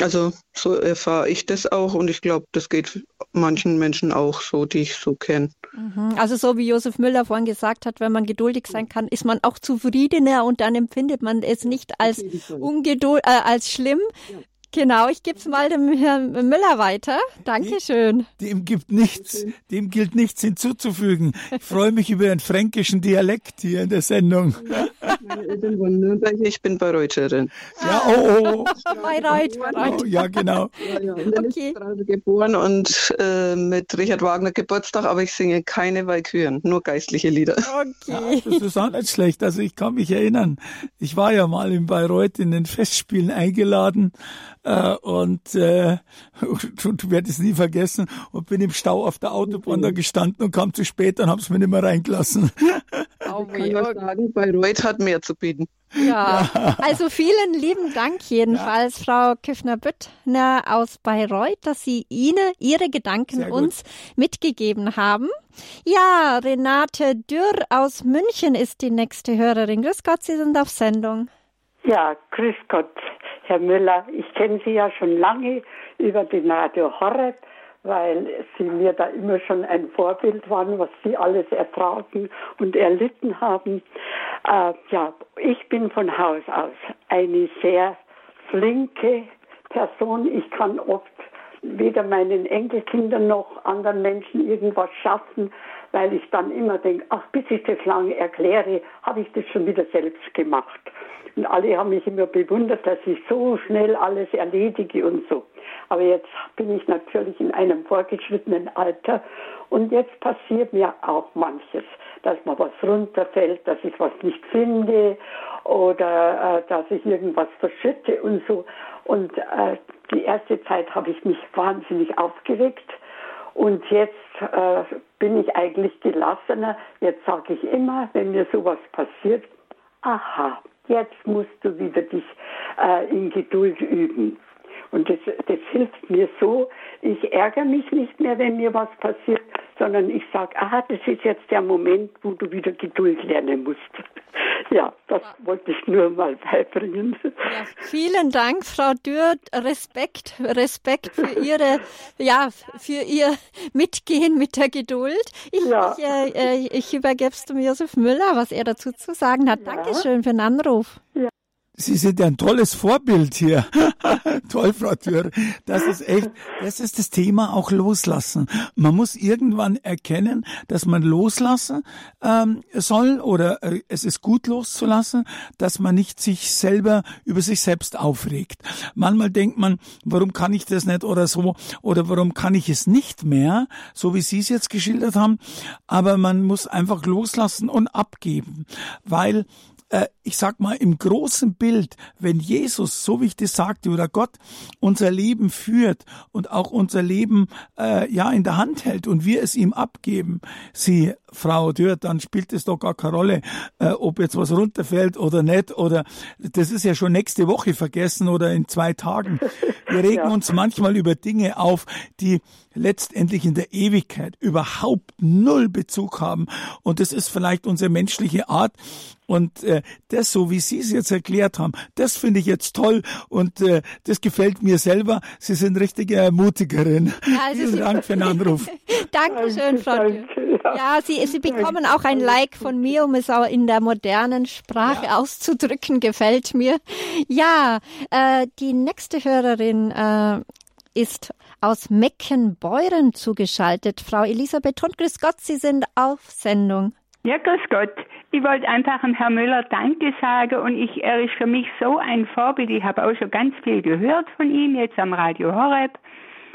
D: also so erfahre ich das auch und ich glaube, das geht manchen Menschen auch so, die ich so kenne.
A: Mhm. Also so wie Josef Müller vorhin gesagt hat, wenn man geduldig sein kann, ist man auch zufriedener und dann empfindet man es nicht als ungeduld, äh, als schlimm. Genau, ich gebe es mal dem Herrn Müller weiter. Dankeschön.
B: Dem gibt nichts, dem gilt nichts hinzuzufügen. Ich freue mich über einen fränkischen Dialekt hier in der Sendung.
D: Ich bin Bayreutscherin.
B: Ja, oh, oh.
A: oh. Bayreuth,
B: Bayreuth. Oh, ja, genau.
D: Ja, ja, in der okay. geboren und äh, mit Richard Wagner Geburtstag, aber ich singe keine Walküren, nur geistliche Lieder.
B: Okay. Ja, das ist auch nicht schlecht. Also ich kann mich erinnern, ich war ja mal in Bayreuth in den Festspielen eingeladen äh, und äh, du werde es nie vergessen und bin im Stau auf der Autobahn da gestanden und kam zu spät, dann haben sie mir nicht mehr reingelassen.
D: Oh, ich kann sagen, Bayreuth hat mehr zu bieten.
A: Ja, also vielen lieben Dank jedenfalls, ja. Frau Küffner-Büttner aus Bayreuth, dass Sie Ihnen Ihre Gedanken uns mitgegeben haben. Ja, Renate Dürr aus München ist die nächste Hörerin. Grüß Gott, Sie sind auf Sendung.
E: Ja, grüß Gott. Herr Müller, ich kenne Sie ja schon lange über den Radio Horeb, weil Sie mir da immer schon ein Vorbild waren, was Sie alles ertragen und erlitten haben. Äh, ja, ich bin von Haus aus eine sehr flinke Person. Ich kann oft weder meinen Enkelkindern noch anderen Menschen irgendwas schaffen, weil ich dann immer denke, ach, bis ich das lange erkläre, habe ich das schon wieder selbst gemacht. Und alle haben mich immer bewundert, dass ich so schnell alles erledige und so. Aber jetzt bin ich natürlich in einem vorgeschrittenen Alter und jetzt passiert mir auch manches, dass mir was runterfällt, dass ich was nicht finde oder äh, dass ich irgendwas verschütte und so. Und äh, die erste Zeit habe ich mich wahnsinnig aufgeregt. Und jetzt äh, bin ich eigentlich gelassener. Jetzt sage ich immer, wenn mir sowas passiert, aha, jetzt musst du wieder dich äh, in Geduld üben. Und das, das hilft mir so. Ich ärgere mich nicht mehr, wenn mir was passiert, sondern ich sage, aha, das ist jetzt der Moment, wo du wieder Geduld lernen musst. Ja, das wollte ich nur mal beibringen. Ja,
A: vielen Dank, Frau Dürr. Respekt, Respekt für Ihre, ja, für Ihr Mitgehen mit der Geduld. Ich, ja. ich, äh, äh ich übergebe es dem Josef Müller, was er dazu zu sagen hat. Ja. Dankeschön für den Anruf.
B: Sie sind ja ein tolles Vorbild hier. Toll, Frau Thür. Das ist echt, das ist das Thema auch loslassen. Man muss irgendwann erkennen, dass man loslassen ähm, soll oder äh, es ist gut loszulassen, dass man nicht sich selber über sich selbst aufregt. Manchmal denkt man, warum kann ich das nicht oder so oder warum kann ich es nicht mehr, so wie Sie es jetzt geschildert haben. Aber man muss einfach loslassen und abgeben, weil äh, ich sag mal, im großen Bild, wenn Jesus, so wie ich das sagte, oder Gott unser Leben führt und auch unser Leben äh, ja in der Hand hält und wir es ihm abgeben, sie, Frau Dürr, dann spielt es doch gar keine Rolle, äh, ob jetzt was runterfällt oder nicht, oder das ist ja schon nächste Woche vergessen oder in zwei Tagen. Wir regen ja. uns manchmal über Dinge auf, die letztendlich in der Ewigkeit überhaupt null Bezug haben. Und das ist vielleicht unsere menschliche Art. Und äh, das, so wie Sie es jetzt erklärt haben, das finde ich jetzt toll und äh, das gefällt mir selber. Sie sind richtige Ermutigerin. Ja, also Vielen Dank für den Anruf.
A: Dankeschön, Frau Danke, ja. ja, Sie, Sie bekommen auch ein Like von mir, um es auch in der modernen Sprache ja. auszudrücken. Gefällt mir. Ja, äh, die nächste Hörerin äh, ist aus Meckenbeuren zugeschaltet. Frau Elisabeth Hund, grüß Gott, Sie sind auf Sendung.
F: Ja, grüß Gott. Ich wollte einfach an Herrn Müller Danke sagen und ich, er ist für mich so ein Vorbild. Ich habe auch schon ganz viel gehört von ihm jetzt am Radio Horeb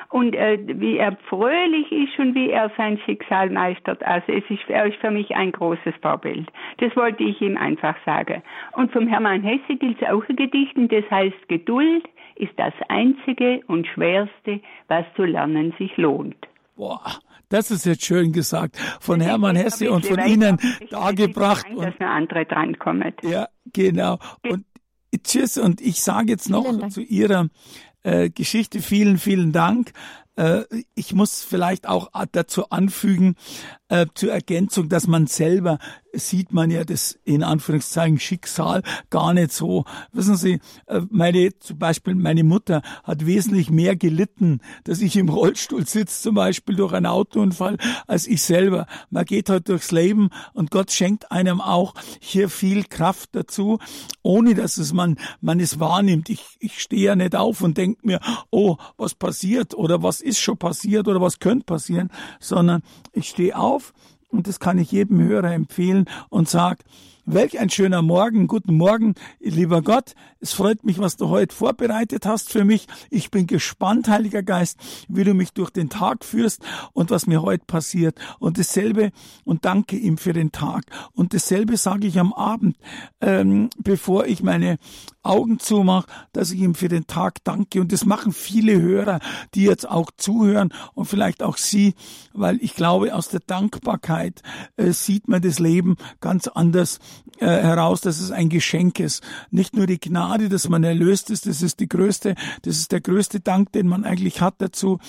F: und äh, wie er fröhlich ist und wie er sein Schicksal meistert. Also es ist, er ist für mich ein großes Vorbild. Das wollte ich ihm einfach sagen. Und vom Hermann Hesse gilt es auch ein Gedicht und das heißt Geduld ist das einzige und schwerste, was zu lernen sich lohnt.
B: Boah. Das ist jetzt schön gesagt von Hermann Hesse und von Ihnen dargebracht.
F: Dass eine andere drankommt.
B: Ja, genau. Und tschüss. Und ich sage jetzt noch zu Ihrer äh, Geschichte vielen, vielen Dank. Äh, ich muss vielleicht auch dazu anfügen, äh, zur Ergänzung, dass man selber sieht man ja das in Anführungszeichen Schicksal gar nicht so. Wissen Sie, äh, meine, zum Beispiel meine Mutter hat wesentlich mehr gelitten, dass ich im Rollstuhl sitze, zum Beispiel durch einen Autounfall, als ich selber. Man geht halt durchs Leben und Gott schenkt einem auch hier viel Kraft dazu, ohne dass es man, man es wahrnimmt. Ich, ich stehe ja nicht auf und denke mir, oh, was passiert oder was ist schon passiert oder was könnte passieren, sondern ich stehe auf und das kann ich jedem Hörer empfehlen und sag, welch ein schöner Morgen. Guten Morgen, lieber Gott. Es freut mich, was du heute vorbereitet hast für mich. Ich bin gespannt, Heiliger Geist, wie du mich durch den Tag führst und was mir heute passiert. Und dasselbe und danke ihm für den Tag. Und dasselbe sage ich am Abend, ähm, bevor ich meine Augen zumache, dass ich ihm für den Tag danke. Und das machen viele Hörer, die jetzt auch zuhören und vielleicht auch Sie, weil ich glaube, aus der Dankbarkeit äh, sieht man das Leben ganz anders äh, heraus, dass es ein Geschenk ist. Nicht nur die Gnade, dass man erlöst ist, das ist die größte, das ist der größte Dank, den man eigentlich hat dazu,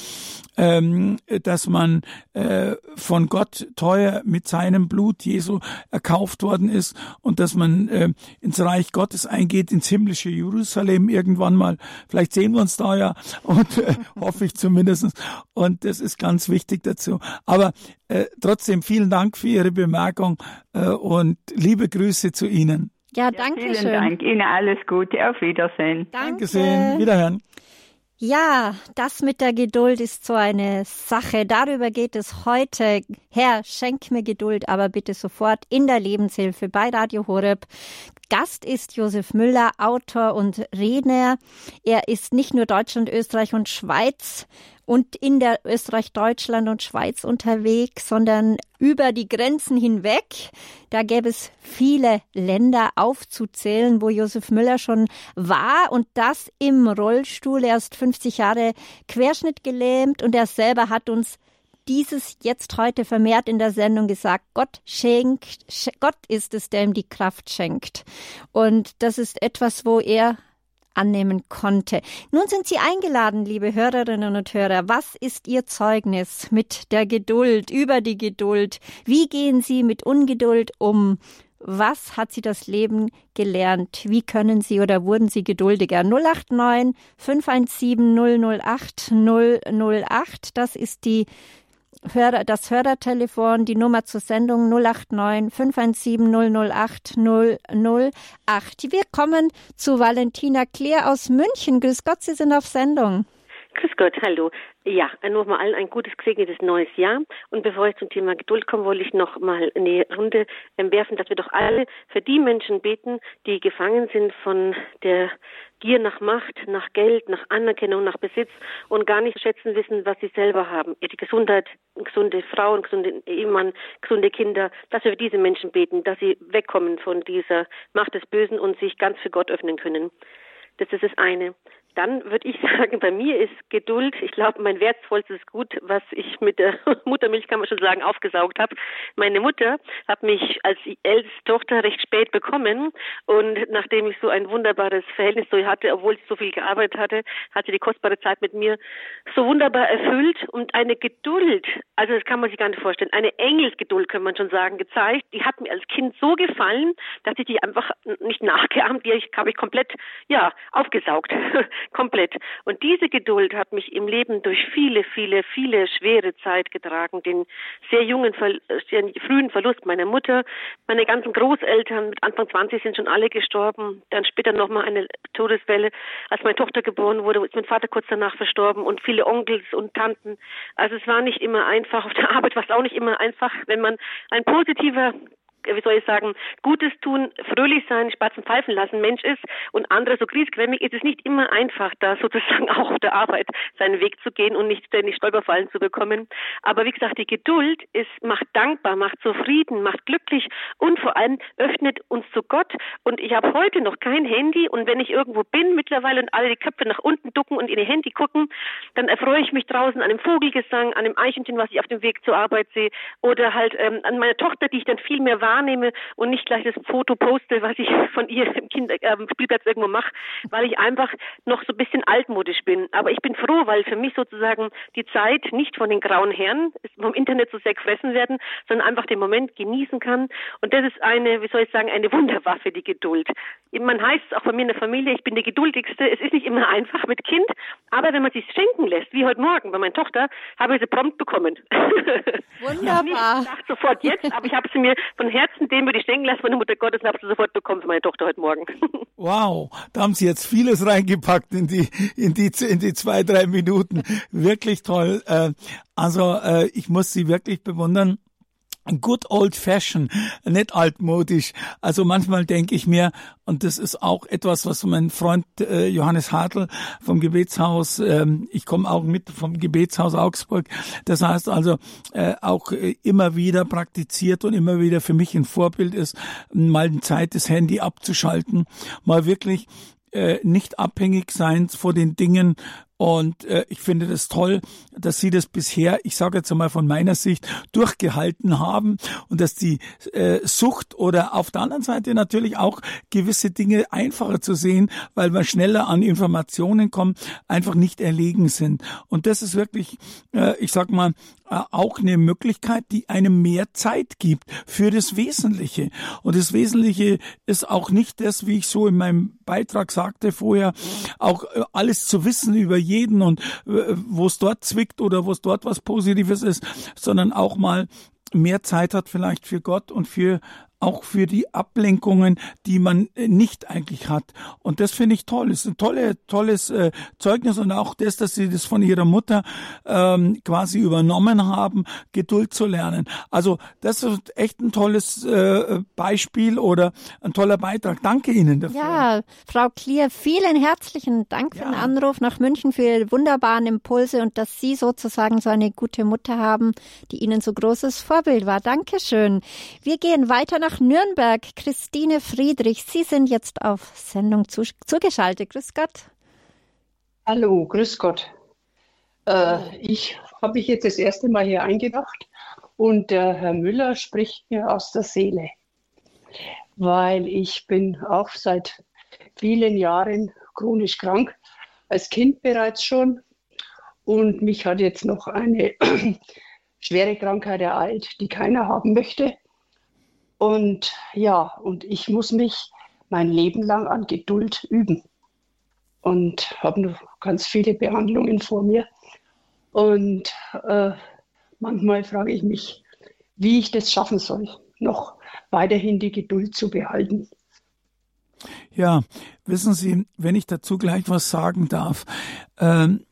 B: ähm, dass man äh, von Gott teuer mit seinem Blut Jesu erkauft worden ist und dass man äh, ins Reich Gottes eingeht, ins himmlische Jerusalem irgendwann mal. Vielleicht sehen wir uns da ja und äh, hoffe ich zumindestens. Und das ist ganz wichtig dazu. Aber äh, trotzdem vielen Dank für Ihre Bemerkung und liebe Grüße zu Ihnen.
A: Ja, danke ja,
F: vielen schön. Dank. Ihnen alles Gute. Auf Wiedersehen.
B: Danke. Dankeschön. Wiederhören.
A: Ja, das mit der Geduld ist so eine Sache. Darüber geht es heute. Herr, schenk mir Geduld, aber bitte sofort in der Lebenshilfe bei Radio Horeb. Gast ist Josef Müller, Autor und Redner. Er ist nicht nur Deutschland, Österreich und Schweiz und in der Österreich, Deutschland und Schweiz unterwegs, sondern über die Grenzen hinweg. Da gäbe es viele Länder aufzuzählen, wo Josef Müller schon war und das im Rollstuhl. Er ist 50 Jahre Querschnitt gelähmt und er selber hat uns dieses jetzt heute vermehrt in der Sendung gesagt, Gott schenkt, Gott ist es, der ihm die Kraft schenkt. Und das ist etwas, wo er annehmen konnte. Nun sind Sie eingeladen, liebe Hörerinnen und Hörer. Was ist Ihr Zeugnis mit der Geduld, über die Geduld? Wie gehen Sie mit Ungeduld um? Was hat Sie das Leben gelernt? Wie können Sie oder wurden Sie geduldiger? 089 517 008 008. Das ist die Hörer, das Hörertelefon, die Nummer zur Sendung 089 517 008 008. Wir kommen zu Valentina Kleer aus München. Grüß Gott, Sie sind auf Sendung.
G: Grüß Gott, hallo. Ja, nochmal allen ein gutes, gesegnetes neues Jahr. Und bevor ich zum Thema Geduld komme, wollte ich noch mal eine Runde werfen, dass wir doch alle für die Menschen beten, die gefangen sind von der Gier nach Macht, nach Geld, nach Anerkennung, nach Besitz und gar nicht schätzen wissen, was sie selber haben. Die Gesundheit, gesunde Frauen, gesunde Ehemann, gesunde Kinder, dass wir für diese Menschen beten, dass sie wegkommen von dieser Macht des Bösen und sich ganz für Gott öffnen können. Das ist das eine dann würde ich sagen, bei mir ist Geduld, ich glaube, mein wertvollstes Gut, was ich mit der Muttermilch, kann man schon sagen, aufgesaugt habe. Meine Mutter hat mich als älteste Tochter recht spät bekommen und nachdem ich so ein wunderbares Verhältnis zu ihr hatte, obwohl sie so viel gearbeitet hatte, hat sie die kostbare Zeit mit mir so wunderbar erfüllt und eine Geduld, also das kann man sich gar nicht vorstellen, eine Engelsgeduld, kann man schon sagen, gezeigt. Die hat mir als Kind so gefallen, dass ich die einfach nicht nachgeahmt, die habe ich komplett, ja, aufgesaugt komplett. Und diese Geduld hat mich im Leben durch viele, viele, viele schwere Zeit getragen. Den sehr jungen, sehr frühen Verlust meiner Mutter, meine ganzen Großeltern mit Anfang 20 sind schon alle gestorben. Dann später nochmal eine Todeswelle. Als meine Tochter geboren wurde, ist mein Vater kurz danach verstorben und viele Onkels und Tanten. Also es war nicht immer einfach. Auf der Arbeit war es auch nicht immer einfach, wenn man ein positiver wie soll ich sagen, Gutes tun, fröhlich sein, Spatzen pfeifen lassen Mensch ist und andere so griesgrämig, ist es nicht immer einfach, da sozusagen auch auf der Arbeit seinen Weg zu gehen und nicht ständig Stolperfallen zu bekommen. Aber wie gesagt, die Geduld ist, macht dankbar, macht zufrieden, macht glücklich und vor allem öffnet uns zu Gott. Und ich habe heute noch kein Handy und wenn ich irgendwo bin mittlerweile und alle die Köpfe nach unten ducken und in ihr Handy gucken, dann erfreue ich mich draußen an dem Vogelgesang, an dem Eichhörnchen, was ich auf dem Weg zur Arbeit sehe oder halt ähm, an meiner Tochter, die ich dann viel mehr wahr wahrnehme und nicht gleich das Foto poste, was ich von ihr im Kinder äh, Spielplatz irgendwo mache, weil ich einfach noch so ein bisschen altmodisch bin. Aber ich bin froh, weil für mich sozusagen die Zeit nicht von den grauen Herren vom Internet so sehr gefressen werden, sondern einfach den Moment genießen kann. Und das ist eine, wie soll ich sagen, eine Wunderwaffe, die Geduld. Man heißt es auch bei mir in der Familie, ich bin die geduldigste. Es ist nicht immer einfach mit Kind, aber wenn man sich schenken lässt, wie heute Morgen bei meiner Tochter, habe ich sie prompt bekommen.
A: Wunderbar.
G: ich gedacht sofort jetzt, aber ich habe sie mir von Herzen Herzen, den würde ich schenken lassen der Mutter Gottes und habe sofort bekommen für meine Tochter heute Morgen.
B: Wow, da haben Sie jetzt vieles reingepackt in die, in die, in die zwei, drei Minuten. Wirklich toll. Äh, also äh, ich muss Sie wirklich bewundern good old fashion, nicht altmodisch. Also manchmal denke ich mir, und das ist auch etwas, was mein Freund äh, Johannes Hartl vom Gebetshaus, ähm, ich komme auch mit vom Gebetshaus Augsburg, das heißt also äh, auch äh, immer wieder praktiziert und immer wieder für mich ein Vorbild ist, mal eine Zeit das Handy abzuschalten, mal wirklich nicht abhängig sein vor den Dingen, und äh, ich finde das toll, dass Sie das bisher, ich sage jetzt einmal von meiner Sicht, durchgehalten haben und dass die äh, Sucht oder auf der anderen Seite natürlich auch gewisse Dinge einfacher zu sehen, weil man schneller an Informationen kommt, einfach nicht erlegen sind. Und das ist wirklich, äh, ich sag mal, äh, auch eine Möglichkeit, die einem mehr Zeit gibt für das Wesentliche. Und das Wesentliche ist auch nicht das, wie ich so in meinem Beitrag sagte vorher, auch äh, alles zu wissen über jeden und äh, wo es dort zwickt oder wo es dort was Positives ist, sondern auch mal mehr Zeit hat vielleicht für Gott und für auch für die Ablenkungen, die man äh, nicht eigentlich hat. Und das finde ich toll. Es ist ein tolle, tolles äh, Zeugnis und auch das, dass sie das von ihrer Mutter ähm, quasi übernommen haben, Geduld zu lernen. Also das ist echt ein tolles äh, Beispiel oder ein toller Beitrag. Danke Ihnen dafür.
A: Ja, Frau Klier, vielen herzlichen Dank für ja. den Anruf nach München, für Ihre wunderbaren Impulse und dass Sie sozusagen so eine gute Mutter haben, die Ihnen so großes Vorbild war. Dankeschön. Wir gehen weiter nach nach Nürnberg. Christine Friedrich, Sie sind jetzt auf Sendung zugeschaltet. Grüß Gott.
H: Hallo, grüß Gott. Äh, ich habe mich jetzt das erste Mal hier eingedacht und der Herr Müller spricht mir aus der Seele, weil ich bin auch seit vielen Jahren chronisch krank, als Kind bereits schon. Und mich hat jetzt noch eine schwere Krankheit ereilt, die keiner haben möchte. Und ja, und ich muss mich mein Leben lang an Geduld üben. Und habe noch ganz viele Behandlungen vor mir. Und äh, manchmal frage ich mich, wie ich das schaffen soll, noch weiterhin die Geduld zu behalten.
B: Ja, wissen Sie, wenn ich dazu gleich was sagen darf, ähm,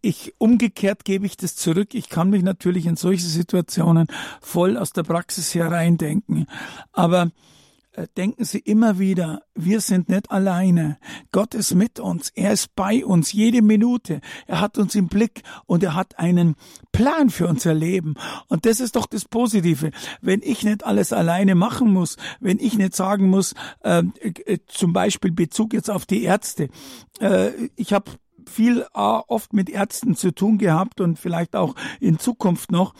B: ich, umgekehrt gebe ich das zurück. Ich kann mich natürlich in solche Situationen voll aus der Praxis hereindenken. Aber äh, denken Sie immer wieder, wir sind nicht alleine. Gott ist mit uns. Er ist bei uns jede Minute. Er hat uns im Blick und er hat einen Plan für unser Leben. Und das ist doch das Positive. Wenn ich nicht alles alleine machen muss, wenn ich nicht sagen muss, äh, äh, zum Beispiel Bezug jetzt auf die Ärzte. Äh, ich habe viel äh, oft mit Ärzten zu tun gehabt und vielleicht auch in Zukunft noch.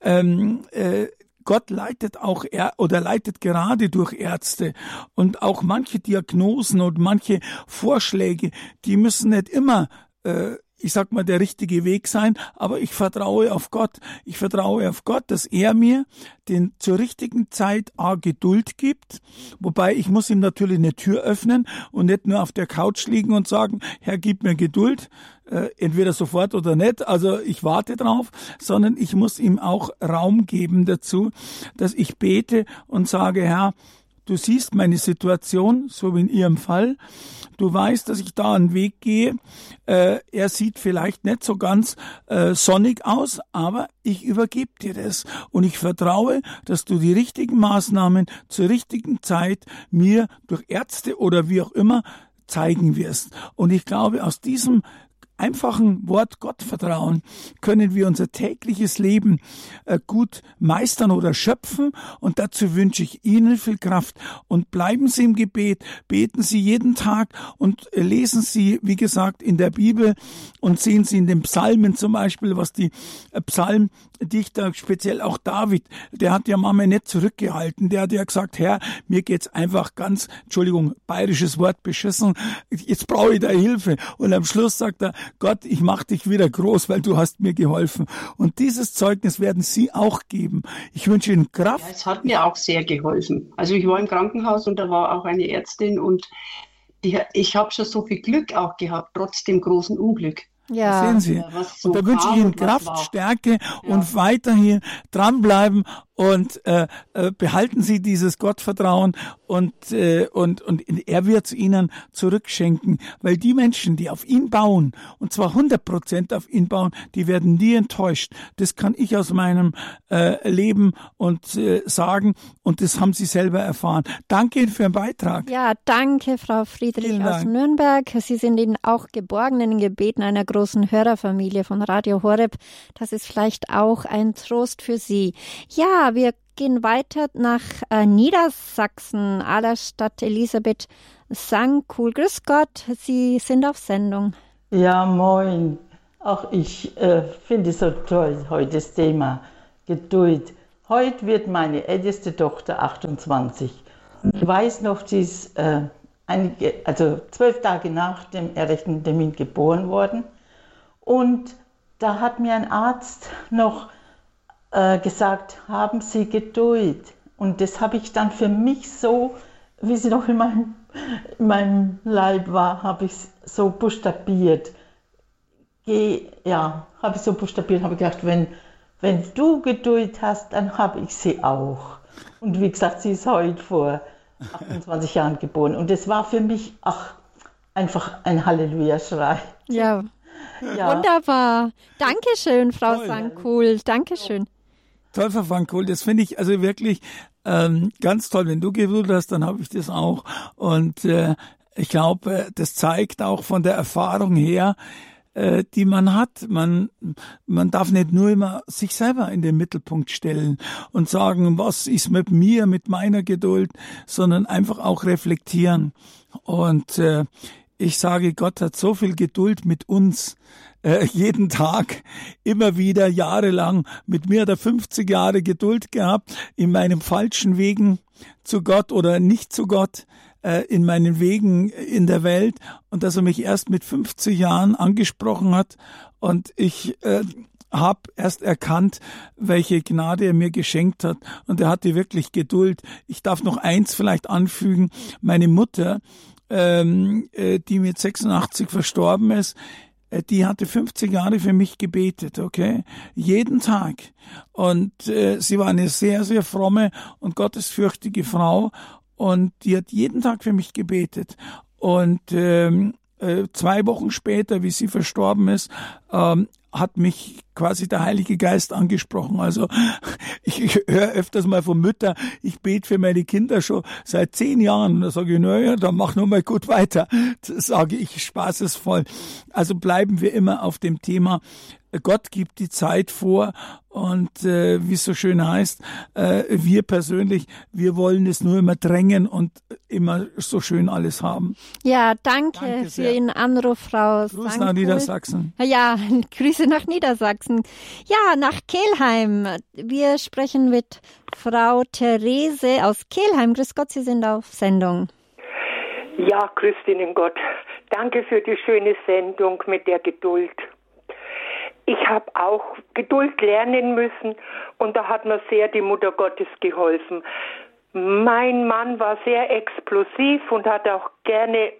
B: Ähm, äh, Gott leitet auch er oder leitet gerade durch Ärzte und auch manche Diagnosen und manche Vorschläge, die müssen nicht immer äh, ich sag mal, der richtige Weg sein, aber ich vertraue auf Gott. Ich vertraue auf Gott, dass er mir den zur richtigen Zeit A Geduld gibt, wobei ich muss ihm natürlich eine Tür öffnen und nicht nur auf der Couch liegen und sagen, Herr, gib mir Geduld, äh, entweder sofort oder nicht, also ich warte drauf, sondern ich muss ihm auch Raum geben dazu, dass ich bete und sage, Herr, du siehst meine Situation, so wie in Ihrem Fall, du weißt, dass ich da einen Weg gehe, äh, er sieht vielleicht nicht so ganz äh, sonnig aus, aber ich übergebe dir das. Und ich vertraue, dass du die richtigen Maßnahmen zur richtigen Zeit mir durch Ärzte oder wie auch immer zeigen wirst. Und ich glaube, aus diesem einfachen Wort Gottvertrauen können wir unser tägliches Leben äh, gut meistern oder schöpfen. Und dazu wünsche ich Ihnen viel Kraft. Und bleiben Sie im Gebet, beten Sie jeden Tag und äh, lesen Sie, wie gesagt, in der Bibel und sehen Sie in den Psalmen zum Beispiel, was die äh, Psalmdichter, speziell auch David, der hat ja Mama nicht zurückgehalten. Der hat ja gesagt, Herr, mir geht's einfach ganz, Entschuldigung, bayerisches Wort beschissen. Jetzt brauche ich da Hilfe. Und am Schluss sagt er, Gott, ich mach dich wieder groß, weil du hast mir geholfen. Und dieses Zeugnis werden Sie auch geben. Ich wünsche Ihnen Kraft. Ja,
H: es hat mir auch sehr geholfen. Also ich war im Krankenhaus und da war auch eine Ärztin und die, ich habe schon so viel Glück auch gehabt, trotz dem großen Unglück.
B: Ja. Sehen Sie. Ja, so und da wünsche ich Ihnen Kraft, Stärke ja. und weiterhin dranbleiben und äh, äh, behalten Sie dieses Gottvertrauen und, äh, und, und er wird es Ihnen zurückschenken, weil die Menschen, die auf ihn bauen, und zwar 100 Prozent auf ihn bauen, die werden nie enttäuscht. Das kann ich aus meinem äh, Leben und äh, sagen und das haben Sie selber erfahren. Danke Ihnen für den Beitrag.
A: Ja, danke Frau Friedrich aus Nürnberg. Sie sind Ihnen auch geborgen in den Gebeten einer großen Hörerfamilie von Radio Horeb. Das ist vielleicht auch ein Trost für Sie. Ja, wir gehen weiter nach äh, Niedersachsen, Allerstadt Elisabeth Sangkuhl. Grüß Gott, Sie sind auf Sendung.
I: Ja, moin. Auch ich äh, finde es so toll, heute das Thema Geduld. Heute wird meine älteste Tochter 28. Ich weiß noch, sie ist äh, einige, also zwölf Tage nach dem errechneten Termin geboren worden. Und da hat mir ein Arzt noch äh, gesagt, haben Sie Geduld. Und das habe ich dann für mich so, wie sie noch in meinem, in meinem Leib war, habe ich so buchstabiert. Geh, ja, habe ich so buchstabiert, habe gedacht, wenn, wenn du Geduld hast, dann habe ich sie auch. Und wie gesagt, sie ist heute vor 28 Jahren geboren. Und das war für mich, ach, einfach ein Halleluja-Schrei.
A: Ja. ja. Wunderbar. Dankeschön, Frau Toll. Sankuhl. Dankeschön.
B: Toll, Frau Frankohl, das finde ich also wirklich ähm, ganz toll. Wenn du Geduld hast, dann habe ich das auch. Und äh, ich glaube, das zeigt auch von der Erfahrung her, äh, die man hat. Man, man darf nicht nur immer sich selber in den Mittelpunkt stellen und sagen, was ist mit mir, mit meiner Geduld, sondern einfach auch reflektieren. Und äh, ich sage, Gott hat so viel Geduld mit uns, äh, jeden Tag, immer wieder, jahrelang. Mit mir hat er 50 Jahre Geduld gehabt in meinem falschen Wegen zu Gott oder nicht zu Gott. Äh, in meinen Wegen in der Welt und dass er mich erst mit 50 Jahren angesprochen hat und ich äh, habe erst erkannt, welche Gnade er mir geschenkt hat und er hatte wirklich Geduld. Ich darf noch eins vielleicht anfügen. Meine Mutter, ähm, äh, die mit 86 verstorben ist, äh, die hatte 50 Jahre für mich gebetet, okay? Jeden Tag. Und äh, sie war eine sehr, sehr fromme und gottesfürchtige Frau und die hat jeden Tag für mich gebetet. Und ähm, äh, zwei Wochen später, wie sie verstorben ist, ähm, hat mich quasi der Heilige Geist angesprochen. Also ich, ich höre öfters mal von Müttern, ich bete für meine Kinder schon seit zehn Jahren. Da sage ich, naja, dann mach nur mal gut weiter. Das sage ich spaßesvoll. Also bleiben wir immer auf dem Thema Gott gibt die Zeit vor und äh, wie es so schön heißt, äh, wir persönlich, wir wollen es nur immer drängen und immer so schön alles haben.
A: Ja, danke, danke für Ihren Anruf, Frau
B: Grüße nach Niedersachsen.
A: Ja, Grüße nach Niedersachsen. Ja, nach Kehlheim. Wir sprechen mit Frau Therese aus Kehlheim. Grüß Gott, Sie sind auf Sendung.
J: Ja, Ihnen Gott. Danke für die schöne Sendung mit der Geduld ich habe auch Geduld lernen müssen und da hat mir sehr die Mutter Gottes geholfen. Mein Mann war sehr explosiv und hat auch gerne,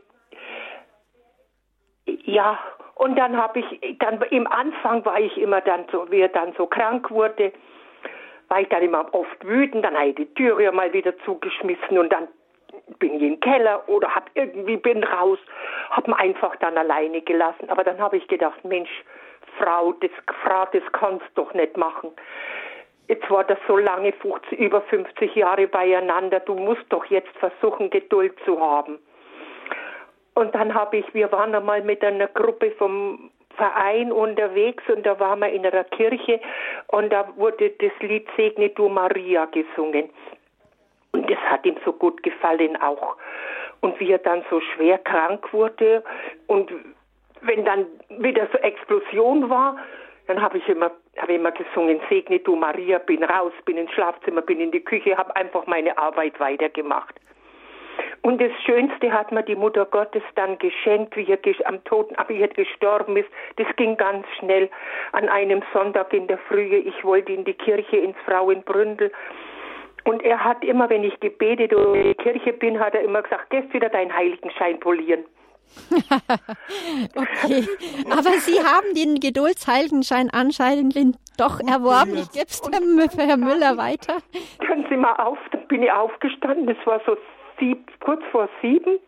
J: ja, und dann habe ich, dann im Anfang war ich immer dann so, wie er dann so krank wurde, war ich dann immer oft wütend, dann habe ich die Türe ja mal wieder zugeschmissen und dann bin ich im Keller oder hab irgendwie bin raus, hab mir einfach dann alleine gelassen. Aber dann habe ich gedacht, Mensch, Frau, das, Frau, das kannst du doch nicht machen. Jetzt war das so lange, 50, über 50 Jahre beieinander, du musst doch jetzt versuchen, Geduld zu haben. Und dann habe ich, wir waren einmal mit einer Gruppe vom Verein unterwegs und da waren wir in einer Kirche und da wurde das Lied Segne du Maria gesungen. Und das hat ihm so gut gefallen auch. Und wie er dann so schwer krank wurde und wenn dann wieder so Explosion war, dann habe ich immer, habe immer gesungen, segne du Maria, bin raus, bin ins Schlafzimmer, bin in die Küche, habe einfach meine Arbeit weitergemacht. Und das Schönste hat mir die Mutter Gottes dann geschenkt, wie er am Totenabschied gestorben ist. Das ging ganz schnell an einem Sonntag in der Frühe. Ich wollte in die Kirche ins Frauenbründel. Und er hat immer, wenn ich gebetet oder in die Kirche bin, hat er immer gesagt, gehst wieder deinen Heiligenschein polieren.
A: okay, aber Sie haben den Geduldsheiligenschein anscheinend doch erworben. Ich gebe es dem Herr Müller weiter.
J: Können Sie mal auf, dann bin ich aufgestanden, es war so sieb, kurz vor sieben,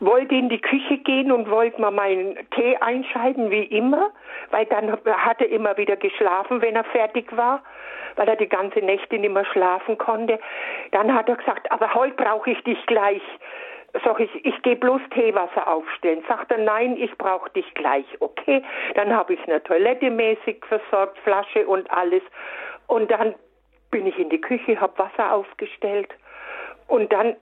J: wollte in die Küche gehen und wollte mal meinen Tee einschalten, wie immer, weil dann hat er immer wieder geschlafen, wenn er fertig war, weil er die ganze Nächte nicht mehr schlafen konnte. Dann hat er gesagt, aber heute brauche ich dich gleich. Sag ich, ich gehe bloß Teewasser aufstellen. Sagt er, nein, ich brauche dich gleich. Okay, dann habe ich eine Toilette mäßig versorgt, Flasche und alles. Und dann bin ich in die Küche, habe Wasser aufgestellt. Und dann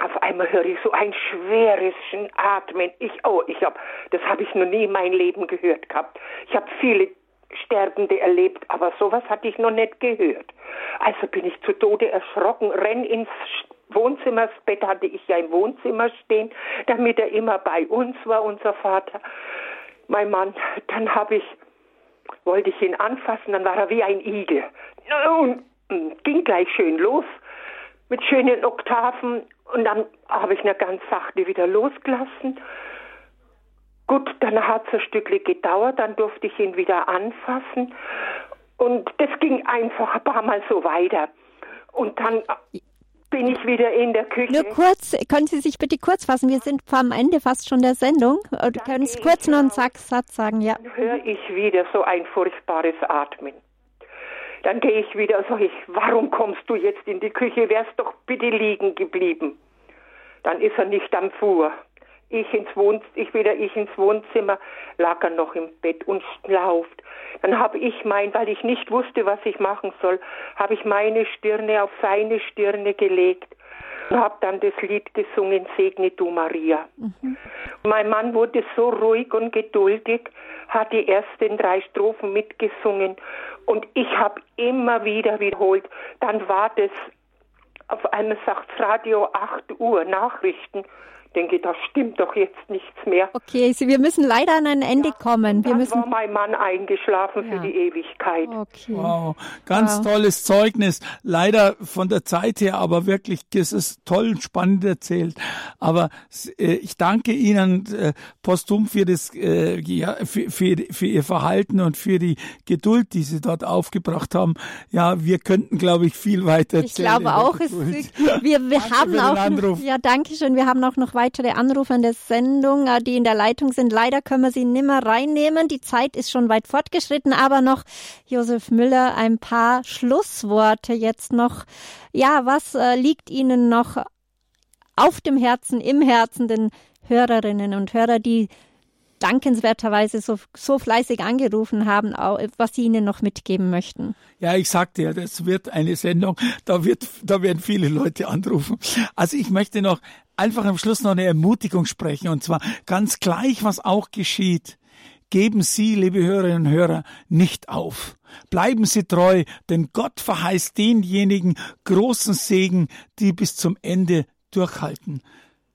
J: auf einmal höre ich so ein schweres Atmen. Ich, oh, ich habe, das habe ich noch nie in meinem Leben gehört gehabt. Ich habe viele Sterbende erlebt, aber sowas hatte ich noch nicht gehört. Also bin ich zu Tode erschrocken, renn ins Wohnzimmer, das Bett hatte ich ja im Wohnzimmer stehen, damit er immer bei uns war, unser Vater, mein Mann. Dann habe ich, wollte ich ihn anfassen, dann war er wie ein Igel. Und ging gleich schön los mit schönen Oktaven und dann habe ich ihn ganz sachte wieder losgelassen. Gut, dann hat es ein Stückchen gedauert, dann durfte ich ihn wieder anfassen und das ging einfach ein paar Mal so weiter. Und dann bin ich wieder in der Küche.
A: Nur kurz, können Sie sich bitte kurz fassen? Wir sind am Ende fast schon der Sendung. Du kannst kurz noch einen Satz sagen, ja.
J: Dann höre ich wieder so ein furchtbares Atmen. Dann gehe ich wieder, sage ich, warum kommst du jetzt in die Küche? Wärst doch bitte liegen geblieben. Dann ist er nicht am Fuhr ich ins Wohn ich wieder ich ins Wohnzimmer, lag er noch im Bett und schlauft. Dann habe ich mein, weil ich nicht wusste, was ich machen soll, habe ich meine Stirne auf seine Stirne gelegt und habe dann das Lied gesungen, Segne du Maria. Mhm. Mein Mann wurde so ruhig und geduldig, hat die ersten drei Strophen mitgesungen und ich habe immer wieder wiederholt. Dann war das auf einmal sagt Radio 8 Uhr Nachrichten denke, da stimmt doch jetzt nichts mehr.
A: Okay, wir müssen leider an ein Ende ja, kommen. Wir
J: dann
A: müssen...
J: war mein Mann eingeschlafen ja. für die Ewigkeit.
B: Okay. Wow, ganz wow. tolles Zeugnis. Leider von der Zeit her, aber wirklich, es ist toll und spannend erzählt. Aber äh, ich danke Ihnen äh, postum für das, äh, ja, für, für, für Ihr Verhalten und für die Geduld, die Sie dort aufgebracht haben. Ja, wir könnten, glaube ich, viel weiter
A: erzählen. Ich glaube auch, es, wir, wir haben auch, ja, danke schön. Wir haben auch noch weitere Anrufe in der Sendung, äh, die in der Leitung sind. Leider können wir sie nimmer reinnehmen. Die Zeit ist schon weit fortgeschritten, aber noch Josef Müller ein paar Schlussworte jetzt noch. Ja, was äh, liegt Ihnen noch auf dem Herzen, im Herzen den Hörerinnen und Hörer, die dankenswerterweise so, so fleißig angerufen haben, was Sie ihnen noch mitgeben möchten.
B: Ja, ich sagte ja, das wird eine Sendung, da wird, da werden viele Leute anrufen. Also ich möchte noch einfach am Schluss noch eine Ermutigung sprechen und zwar ganz gleich, was auch geschieht. Geben Sie, liebe Hörerinnen und Hörer, nicht auf. Bleiben Sie treu, denn Gott verheißt denjenigen großen Segen, die bis zum Ende durchhalten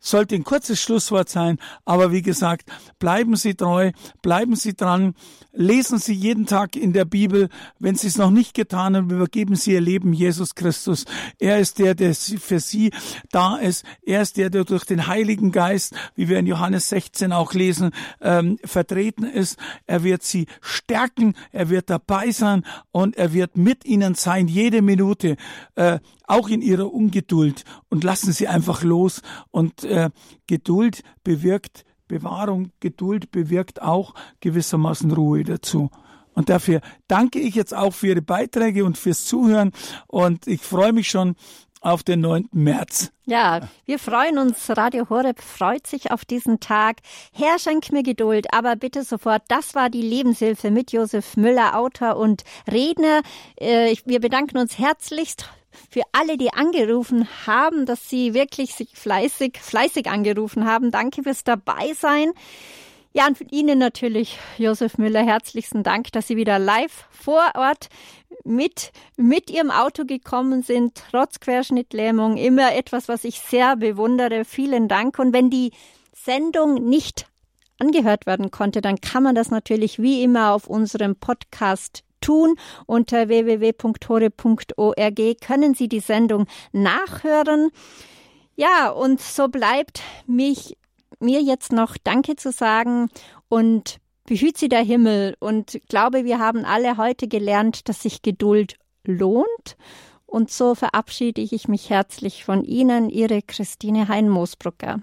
B: sollte ein kurzes Schlusswort sein, aber wie gesagt, bleiben Sie treu, bleiben Sie dran, lesen Sie jeden Tag in der Bibel, wenn Sie es noch nicht getan haben, übergeben Sie Ihr Leben Jesus Christus. Er ist der, der für Sie da ist. Er ist der, der durch den Heiligen Geist, wie wir in Johannes 16 auch lesen, ähm, vertreten ist. Er wird Sie stärken, er wird dabei sein und er wird mit Ihnen sein, jede Minute. Äh, auch in ihrer Ungeduld und lassen sie einfach los. Und äh, Geduld bewirkt Bewahrung, Geduld bewirkt auch gewissermaßen Ruhe dazu. Und dafür danke ich jetzt auch für Ihre Beiträge und fürs Zuhören. Und ich freue mich schon auf den 9. März.
A: Ja, wir freuen uns. Radio Horeb freut sich auf diesen Tag. Herr, schenk mir Geduld, aber bitte sofort. Das war die Lebenshilfe mit Josef Müller, Autor und Redner. Äh, wir bedanken uns herzlichst für alle, die angerufen haben, dass sie wirklich sich fleißig, fleißig angerufen haben. Danke fürs Dabeisein. Ja, und Ihnen natürlich, Josef Müller, herzlichsten Dank, dass Sie wieder live vor Ort mit, mit Ihrem Auto gekommen sind, trotz Querschnittlähmung. Immer etwas, was ich sehr bewundere. Vielen Dank. Und wenn die Sendung nicht angehört werden konnte, dann kann man das natürlich wie immer auf unserem Podcast tun. Unter www.hore.org können Sie die Sendung nachhören. Ja, und so bleibt mich, mir jetzt noch Danke zu sagen und behüt Sie der Himmel und glaube, wir haben alle heute gelernt, dass sich Geduld lohnt. Und so verabschiede ich mich herzlich von Ihnen, Ihre Christine Hein-Moosbrucker.